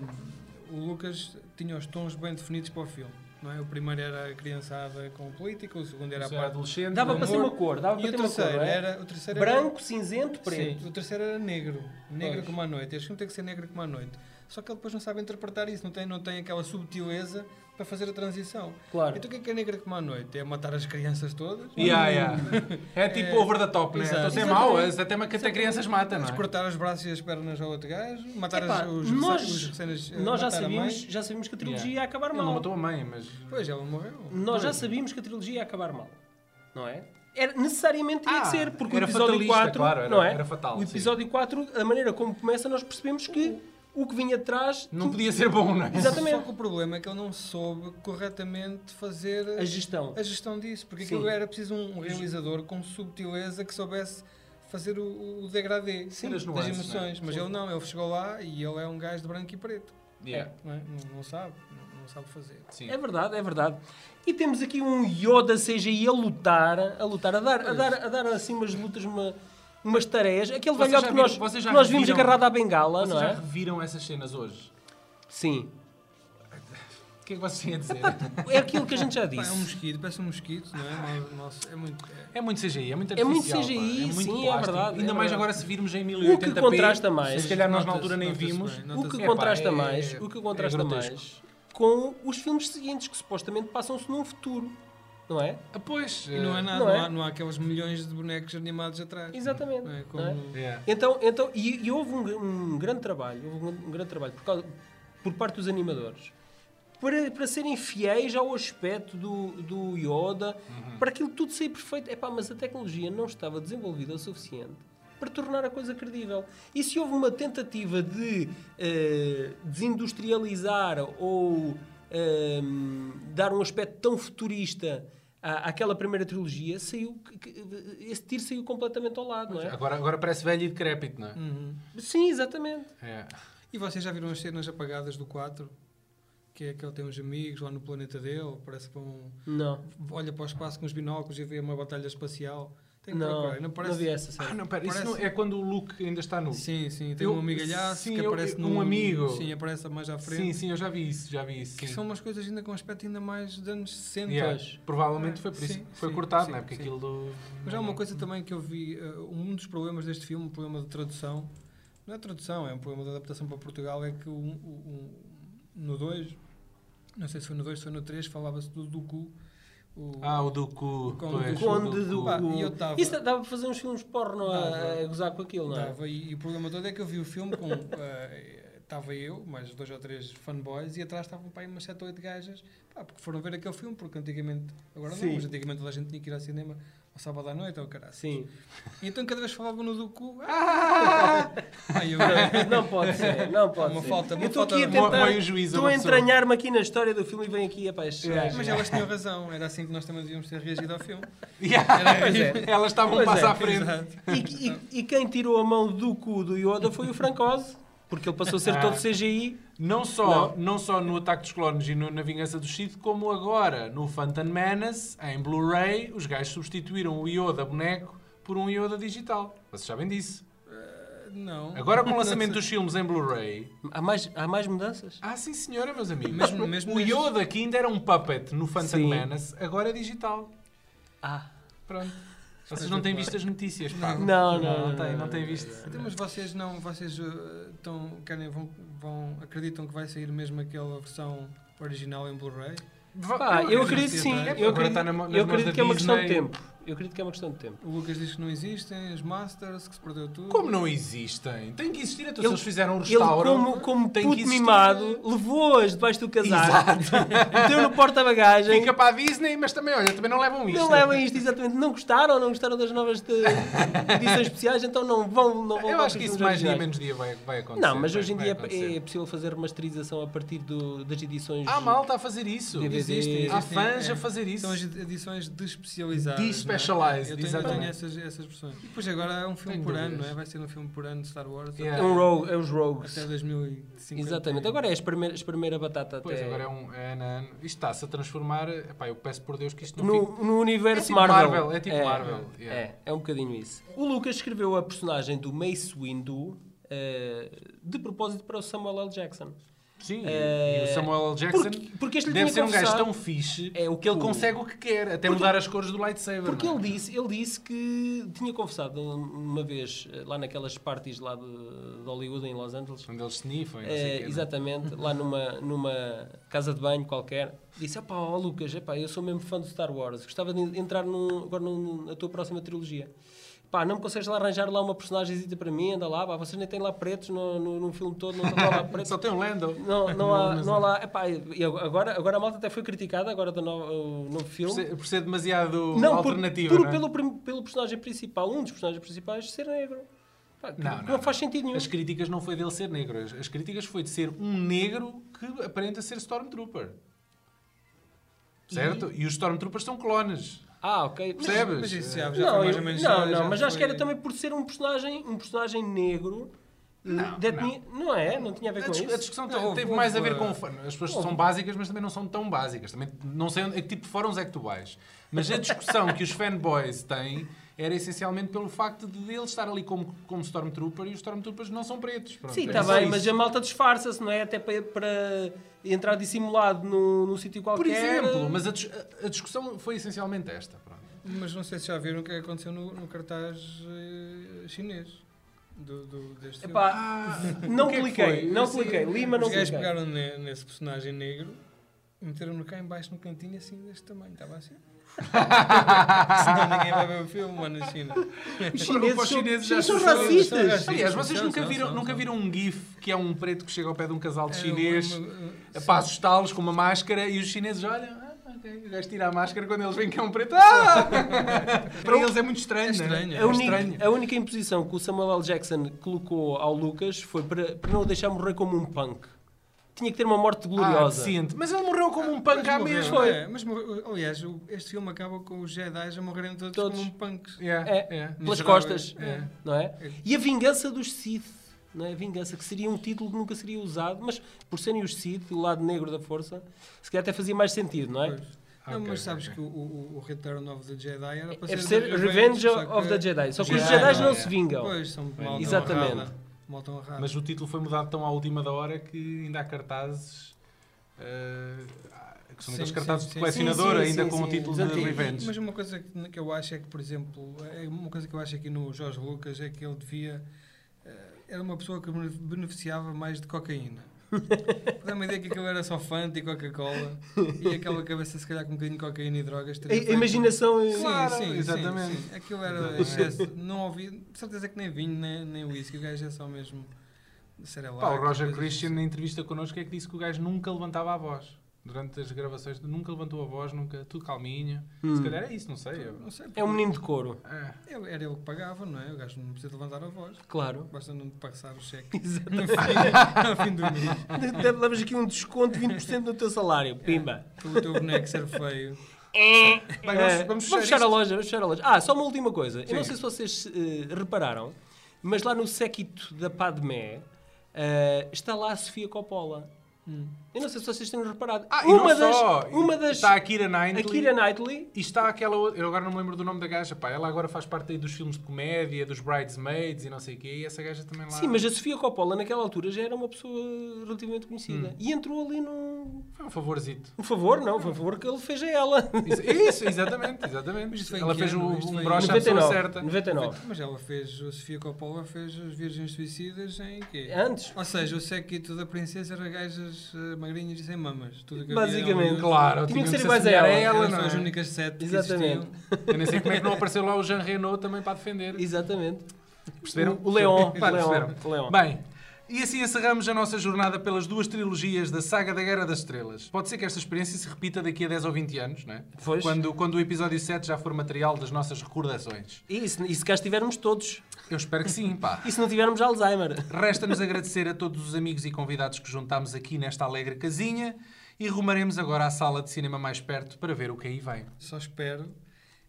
o Lucas tinha os tons bem definidos para o filme. não é? O primeiro era a criançada com política, o segundo era a parte adolescente. Dava para ser uma cor, dava E para ter uma cor, é? era, o terceiro era Branco, cinzento, preto. Sim, o terceiro era negro, negro Pois. como a noite. Este filme tem que ser negro como a noite. Só que ele depois não sabe interpretar isso, não tem, não tem aquela subtileza para fazer a transição. Claro. Então o que é que é negro como a noite? É matar as crianças todas? Yeah, yeah. É tipo É, over the top, né? exato. A ser Exatamente. mau, até, uma- que até crianças matam, não é? Cortar os braços e as pernas ao outro gajo, matar Epá, as, os, nós- os recenas, Nós já a sabíamos, já sabíamos que a trilogia Yeah. ia acabar Ele mal. não matou a mãe, mas... Pois, ela morreu. Nós já sabíamos que a trilogia ia acabar mal. Não é? Era, necessariamente tinha Ah, que ser, porque era o episódio fatalista, 4, claro, era- não é? era fatal, O sim. episódio 4, a maneira como começa, nós percebemos que o que vinha de trás Não podia ser bom, não é? Exatamente. Só que o problema é que ele não soube corretamente fazer a gestão. a gestão disso, porque Sim. aquilo era preciso um realizador com subtileza que soubesse fazer o, o degradê Sim, as das nuances, emoções. não é? Mas ele não, ele chegou lá e ele é um gajo de branco e preto. Yeah. Não, é? não, não sabe, não, não sabe fazer. Sim. É verdade, é verdade. E temos aqui um Yoda CGI a lutar, a lutar, a dar, a dar, a dar assim umas lutas, uma, umas tareias. Aquele Vocês velhote já que viram- nós, vocês já nós vimos reviram- agarrado à bengala, Vocês não já é? reviram essas cenas hoje? Sim. O que é que vocês têm a dizer? É aquilo que a gente já Pá, é um disse. mosquito, parece um mosquito, não é? Nossa, é muito. é- É muito CGI, é muito É muito. CGI, é muito sim, é plástico. verdade, Ainda é mais verdade. agora se virmos em O 1080p. que contrasta mais. Se calhar nós na altura nem vimos. bem, O que contrasta é- mais, o que contrasta é mais com os filmes seguintes que supostamente passam-se num futuro, não é? Ah, pois. E não é nada, Não não, é? há, não há aqueles milhões de bonecos animados atrás. Exatamente. Não é? Como não é? Então, então e, e houve um, um grande trabalho, houve um, um grande trabalho por, causa- por parte dos animadores para, para serem fiéis ao aspecto do, do Yoda, para aquilo tudo sair perfeito. Epá, mas a tecnologia não estava desenvolvida o suficiente para tornar a coisa credível. E se houve uma tentativa de eh, desindustrializar ou ehm, dar um aspecto tão futurista à, àquela primeira trilogia, saiu, que- esse tiro saiu completamente ao lado, não é? Agora, agora parece velho e decrépito, não é? Uhum. Sim, exatamente. É. E vocês já viram as cenas apagadas do 4? Que é que ele tem uns amigos lá no planeta dele, parece que vão, Não. olha para o espaço com os binóculos e vê uma batalha espacial. Tem que Não, procurar. não, Não parece... vi essa Ah, série. não, pera, isso Parece- não, é quando o Luke ainda está nu. Sim, sim, tem Eu- um amigalhaço sim, que eu- aparece um amigo. Sim, aparece mais à frente. Sim, sim, eu já vi isso, já vi isso. Que sim. são umas coisas ainda com aspecto ainda mais de anos 60. Yeah. Provavelmente É, foi por isso. sim, foi sim, cortado, sim, não é? Porque aquilo do. Mas há uma coisa também que eu vi, eh, um dos problemas deste filme, um problema de tradução, não é tradução, é um problema de adaptação para Portugal, é que o, o- o- no 2, não sei se foi no 2 ou foi no 3, falava-se do Dooku. O, Ah, o do cu. Conde do- Conde do. Pá, e eu tava- Isso dava para fazer uns filmes porno a, Dava. a gozar com aquilo, não é? Dava, e, e o problema todo é que eu vi o filme com. eh, Estava eu, mais dois ou três fanboys, e atrás estavam para aí umas 7 ou 8 gajas, pá, porque foram ver aquele filme, porque antigamente, agora Sim. não, mas antigamente toda a gente tinha que ir ao cinema ao sábado à noite, ou caralho. Sim. E então cada vez falavam no Dooku, ah! Aí eu, Não pode ser, não pode Uma ser. falta- uma eu estou aqui a tentar. A Estou a entranhar-me aqui na história do filme e vem aqui, epá, estes gajos. Mas elas tinham razão, era assim que nós também devíamos ter reagido ao filme. Yeah. Pois é. Elas estavam um passo é, à frente. E, e- e quem tirou a mão do cu do Yoda foi o Francose, porque ele passou a ser Ah. todo CGI. Não só, não. só no Ataque dos Clones e no- na Vingança do Sith, como agora no Phantom Menace, em Blu-ray, os gajos substituíram o Yoda boneco por um Yoda digital. Vocês sabem disso. Não. Agora com o lançamento dos filmes em Blu-ray, Há mais, há mais mudanças? ah sim senhora, meus amigos. Mesmo- mesmo o Yoda que ainda era um puppet no Phantom Sim. Menace, agora é digital. Ah. Pronto. Vocês não têm visto as notícias, pá. Não, não, Não, não, têm, não, não têm não, visto. Então, mas vocês não, vocês eh, estão, querem, vão, vão, acreditam que vai sair mesmo aquela versão original em Blu-ray? Pá, eu acredito sim. Eu acredito, nas eu acredito que é uma questão de tempo. Eu acredito que é uma questão de tempo. O Lucas diz que não existem, as Masters, que se perdeu tudo. Como não existem? Tem que existir, então se Ele- eles fizeram um Ele, restauro. como, como tem que puto mimado, levou-as debaixo do casaco, meteu no porta-bagagem. Fica para a Disney, mas também, olha, também não levam isto. Não levam isto exatamente. Não gostaram, não gostaram das novas de- edições especiais, então não vão. Não vão Eu acho que isso mais dia menos dia vai, vai acontecer. Não, mas vai- hoje em dia acontecer. é possível fazer remasterização a partir do- das edições. Há malta a fazer isso. DVD. Existem, Há existem, fãs é. a fazer isso. São as edições despecializadas. Despecialized, é? Eu tenho, eu tenho essas, essas versões. E depois agora é um filme Tenho por ano, dúvidas. não é? Vai ser um filme por ano de Star Wars. Yeah. É, um rogue, é os rogues. Até 2050. Exatamente. Agora é a espremer, espremer a batata Pois, até. agora é um é ano a ano. Isto está-se a transformar. Epá, eu peço por Deus que isto não No, fique. no universo É tipo Marvel. Marvel, é tipo Marvel, yeah. É, é um bocadinho isso. O Lucas escreveu a personagem do Mace Windu eh, de propósito para o Samuel L. Jackson. Sim, Eh, e o Samuel L. Jackson porque- porque este deve ser um gajo tão fixe É o que ele consegue o que quer, até mudar as cores do lightsaber. Porque é? ele disse, ele disse que tinha confessado uma vez eh, lá naquelas parties lá de, de Hollywood em Los Angeles. Quando eles sniffam e É, não é? exatamente, lá numa, numa casa de banho qualquer, disse: Opá, ó Lucas, epá, eu sou mesmo fã do Star Wars, gostava de entrar num, agora num- na tua próxima trilogia. Pá, não me consegues lá arranjar lá uma personagemzita para mim, anda lá, pá, vocês nem têm lá pretos no, no, no filme todo, não estão lá pretos. Só tem um Lando. Não, não, há, mas não há lá. Epá, e agora, agora a malta até foi criticada, agora do novo, o novo Por filme. ser, por ser demasiado Não, por- alternativa. por- não é? pelo, pelo personagem principal, um dos personagens principais, ser negro. Pá, Não, não, não, faz sentido nenhum. As críticas não foi dele ser negro, as, as críticas foi de ser um negro que aparenta ser Stormtrooper. Certo? E, os Stormtroopers são clones. Ah, ok. Mas- Percebes? Mas isso já, já não, foi mais ou menos. não, já- não, já mas acho que foi- era também por ser um personagem, um personagem negro. Não, de etnia- não. é? Não tinha a ver A, com dis- a isso? discussão Não, teve mais a ver com. uh, As pessoas são básicas, mas também não são tão básicas. Também não sei onde, a que tipo de fóruns é que tu vais. Mas a discussão que os fanboys têm era essencialmente pelo facto de ele estar ali como, como Stormtrooper e os Stormtroopers não são pretos. Pronto, Sim, é está só bem, isso. mas a malta disfarça-se, não é? Até para, para entrar dissimulado num, num sítio qualquer. Por exemplo, mas a, a- discussão foi essencialmente esta. Pronto. Mas não sei se já viram o que aconteceu no, no cartaz eh, chinês do, do, deste filme. Epá, não é que cliquei, não Sim. cliquei. Lima não Os gajos cliquei. pegaram ne- nesse personagem negro meteram-no cá em baixo no cantinho assim deste tamanho. Estava assim. Senão ninguém vai ver o filme lá na China. Os chineses os são, chineses já são racistas. Aliás, vocês São, nunca são, viram, nunca viram um GIF que é um preto que chega ao pé de um casal de É, chinês uma- uma- assustá-los com uma máscara e os chineses olham. Ah, ok. O gajo tira a máscara quando eles veem que é um preto. Ah! Para eles é muito estranho. É não estranho, É, A única, estranho. a única imposição que o Samuel L. Jackson colocou ao Lucas foi para, para não o deixar morrer como um punk. Tinha que ter uma morte Ah, gloriosa. decente. Mas ele morreu como um punk Mas à morreu, mesma. é, mas morreu- aliás, este filme acaba com os Jedi a morrerem todos, Todos. como punks. Yeah, É, yeah. pelas Miseráveis. costas. É. Não é? E a vingança dos Sith. Não é? A vingança, que seria um título que nunca seria usado, mas por serem os Sith, o lado negro da força, se calhar até fazia mais sentido, não é? Pois. Não, Ok, mas sabes ok. que o, o, o Return of the Jedi era para É ser, ser Revenge só of que the Jedi. Só que os Já, Jedi não não é. se vingam. Pois, são mal Exatamente. Tão honrada. Mas o título foi mudado tão à última da hora que ainda há cartazes. eh, que são Sim, aqueles cartazes sim, de colecionador, Sim, ainda com o título Exato. de Revenge. Mas uma coisa que, eu acho é que, por exemplo, é uma coisa que eu acho aqui no Jorge Lucas é que ele devia. eh, Era uma pessoa que bene- beneficiava mais de cocaína. Dá uma ideia que aquilo era só Fanta e Coca-Cola e aquela cabeça, se calhar, com um bocadinho de cocaína e drogas. A, a feito- imaginação é... Sim, Claro, sim, exatamente. Sim, sim. Aquilo era excesso. Não ouvi, de certeza que nem vinho, nem, nem whisky. O gajo é só mesmo. Sei lá, Pá, o Roger Christian, assim. na entrevista connosco, é que disse que o gajo nunca levantava a voz. Durante as gravações, nunca levantou a voz, nunca, tudo calminho. Hum. Se calhar é isso, não sei. eu- Não sei, É um menino de couro, É. eu- Era ele que pagava, não é? O gajo não precisa levantar a voz. claro. Basta não te passar o cheque Exato. no fim, fim do mês. Levas aqui um desconto de 20% do teu salário. Pimba. O teu boneco ser feio. Bem, vamos, É, vamos fechar fechar a loja, vamos fechar a loja. Ah, só uma última coisa. Eu não Sim. sei se vocês eh, repararam, mas lá no séquito da Padmé eh, está lá a Sofia Coppola. Eu não sei se vocês têm reparado. Ah, uma, não das, só. uma das. Está a Kira Knightley. a Keira Knightley. E está aquela outra, eu agora não me lembro do nome da gaja, pá, ela agora faz parte aí dos filmes de comédia, dos Bridesmaids e não sei o quê, e essa gaja também lá... Sim, mas a Sofia Coppola naquela altura já era uma pessoa relativamente conhecida. Hum. E entrou ali num. Foi um favorzito. Um favor, não, foi um favor que ele fez a ela. Isso, isso, exatamente, exatamente. Ela fez ano? um, um broche à pessoa 99. certa. 99. Mas ela fez, a Sofia Coppola fez as Virgens Suicidas em quê? Antes. Ou seja, o séquito da princesa era gajas eh, magrinhas e sem mamas. Tudo que Basicamente, havia. Claro, Tinha que ser iguais a assemelhar ela. ela, Eram as é? únicas sete que Exatamente. existiam. Eu nem sei como é que não apareceu lá o Jean Reno também para defender. Exatamente. Perceberam? O Leon. Claro, o Leon. perceberam. o Leon. Bem, e assim encerramos a nossa jornada pelas duas trilogias da saga da Guerra das Estrelas. Pode ser que esta experiência se repita daqui a 10 ou 20 anos, não é? Pois. Quando, quando o episódio 7 já for material das nossas recordações. E se, e se cá estivermos todos? Eu espero que sim, pá. E se não tivermos Alzheimer? Resta-nos agradecer a todos os amigos e convidados que juntámos aqui nesta alegre casinha e rumaremos agora à sala de cinema mais perto para ver o que aí vem. Só espero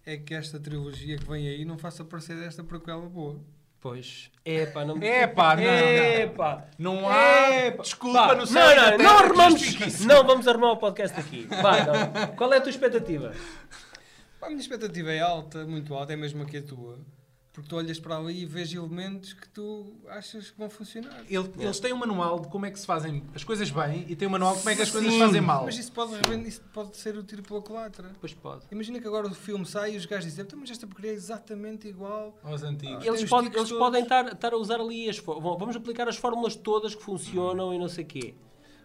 é que esta trilogia que vem aí não faça parecer esta prequela boa. Pois. Epá, não... Epá, não, não. Epá. Não há Epá. desculpa Pá, no não, céu não, não justifique isso. Não, vamos arrumar o podcast aqui. Vai, não. Qual é a tua expectativa? Pá, A minha expectativa é alta, muito alta, é mesmo aqui a tua. Porque tu olhas para ali e vês elementos que tu achas que vão funcionar. Ele- Eles têm um manual de como é que se fazem as coisas bem e têm um manual de como é que as coisas se Sim. fazem mal. Mas isso pode, isso pode ser o tiro pela culatra. Pois pode. Imagina que agora o filme sai e os gajos dizem "Então, mas esta porcaria é exatamente igual. Aos antigos. Tem Eles, tiques eles podem estar, estar a usar ali as Vamos aplicar as fórmulas todas que funcionam e não sei quê.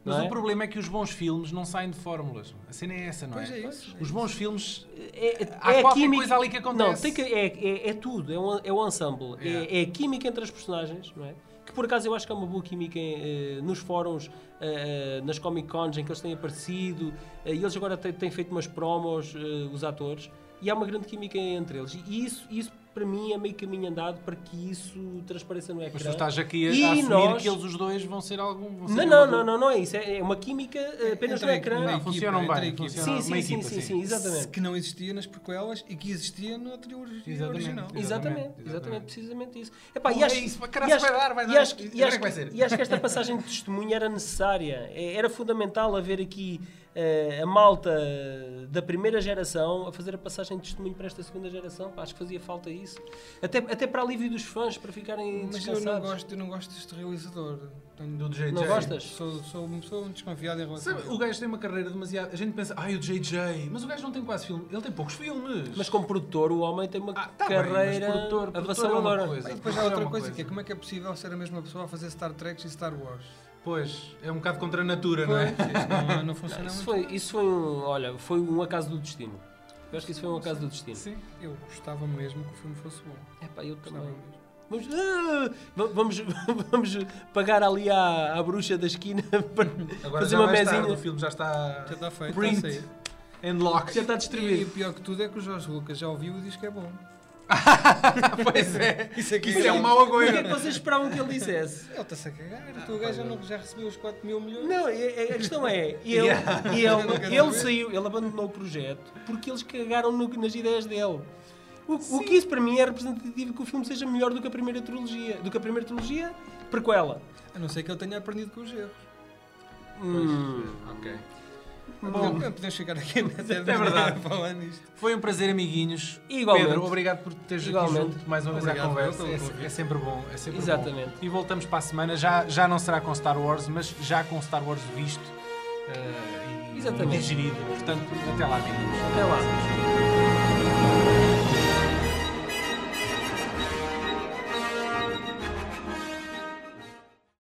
Mas é? o problema é que os bons filmes não saem de fórmulas. A cena é essa, não Pois é? é isso. Os bons filmes. É, é- Há é a qualquer química- coisa ali que acontece. Não, tem que, é, é, é tudo, é um, é um ensemble. É, é a química entre as personagens, não é? Que por acaso eu acho que é uma boa química eh, nos fóruns, eh, eh, nas Comic Cons em que eles têm aparecido, eh, e eles agora têm, têm feito umas promos, eh, os atores, e há uma grande química entre eles. E isso, isso para mim é meio caminho andado para que isso transpareça no ecrã. Mas tu estás aqui a, E a assumir nós- que eles os dois vão ser algum. Vão ser Não, não, não, não, não é isso. É é uma química eh, apenas no Entre a- ecrã. Não, funcionam bem. funcionam- Sim, sim, sim, equipa, sim, sim, exatamente. Que não existia nas prequelas e que existia no trilogia Exatamente. original. Exatamente, Exatamente. exatamente, precisamente isso. Epá, e acho, é isso, caralho, vai dar, vai e dar. acho que- E acho é que vai que- ser. e acho que esta passagem de testemunho era necessária. É- Era fundamental haver aqui a malta da primeira geração a fazer a passagem de testemunho para esta segunda geração. Pá, acho que fazia falta isso. Até, até para alívio dos fãs, para ficarem Mas eu não gosto, eu não gosto deste realizador. Tenho- Do JJ. Não gostas? Sou, sou, sou um desconfiado em relação Sabe, a o gajo tem uma carreira demasiado. A gente pensa, ai, o JJ. Mas o gajo não tem quase filme. Ele tem poucos filmes. Mas como produtor, o homem tem uma Ah, tá bem, carreira produtor- produtor é uma avassaladora. coisa. E depois há é outra uma coisa, coisa. que é como é que é possível ser a mesma pessoa a fazer Star Trek e Star Wars? Pois, é um bocado contra a natura, não é? Pois, isso não, não funciona Isso muito. foi, isso foi um, olha, foi um acaso do destino. Eu acho que isso foi um acaso do destino. Sim. Eu gostava mesmo que o filme fosse bom. Epá, eu também. Mesmo. Vamos, ah, va- vamos, vamos pagar ali à, à bruxa da esquina para Agora fazer já uma mesinha. o filme já está Já está feito, Print. está a sair. em lock. Já está E o distribuído. pior que tudo é que o Jorge Lucas já ouviu e diz que é bom. pois é. Isso é que Isso é um mau O que é que vocês esperavam que ele dissesse? Ele está-se a cagar. o gajo já, não- já recebeu os 4 mil milhões. Não, é- é- a questão é, ele, Yeah. ele, ele saber. saiu, ele abandonou o projeto porque eles cagaram no- nas ideias dele. O, o que isso para mim é representativo que o filme seja melhor do que a primeira trilogia. Do que a primeira trilogia, prequela. A não ser que ele tenha aprendido com os erros. Hum. Ok. Bom, podemos ficar aqui até É verdade. a falar nisto. Foi um prazer, amiguinhos. Igualmente. Pedro, obrigado por teres aqui Igualmente. junto mais uma vez à conversa. É, é sempre bom. É sempre Exatamente. bom. E voltamos para a semana. Já, já não será com Star Wars, mas já com Star Wars visto eh, e, Exatamente. e digerido. Portanto, até lá, amiguinhos. Até lá.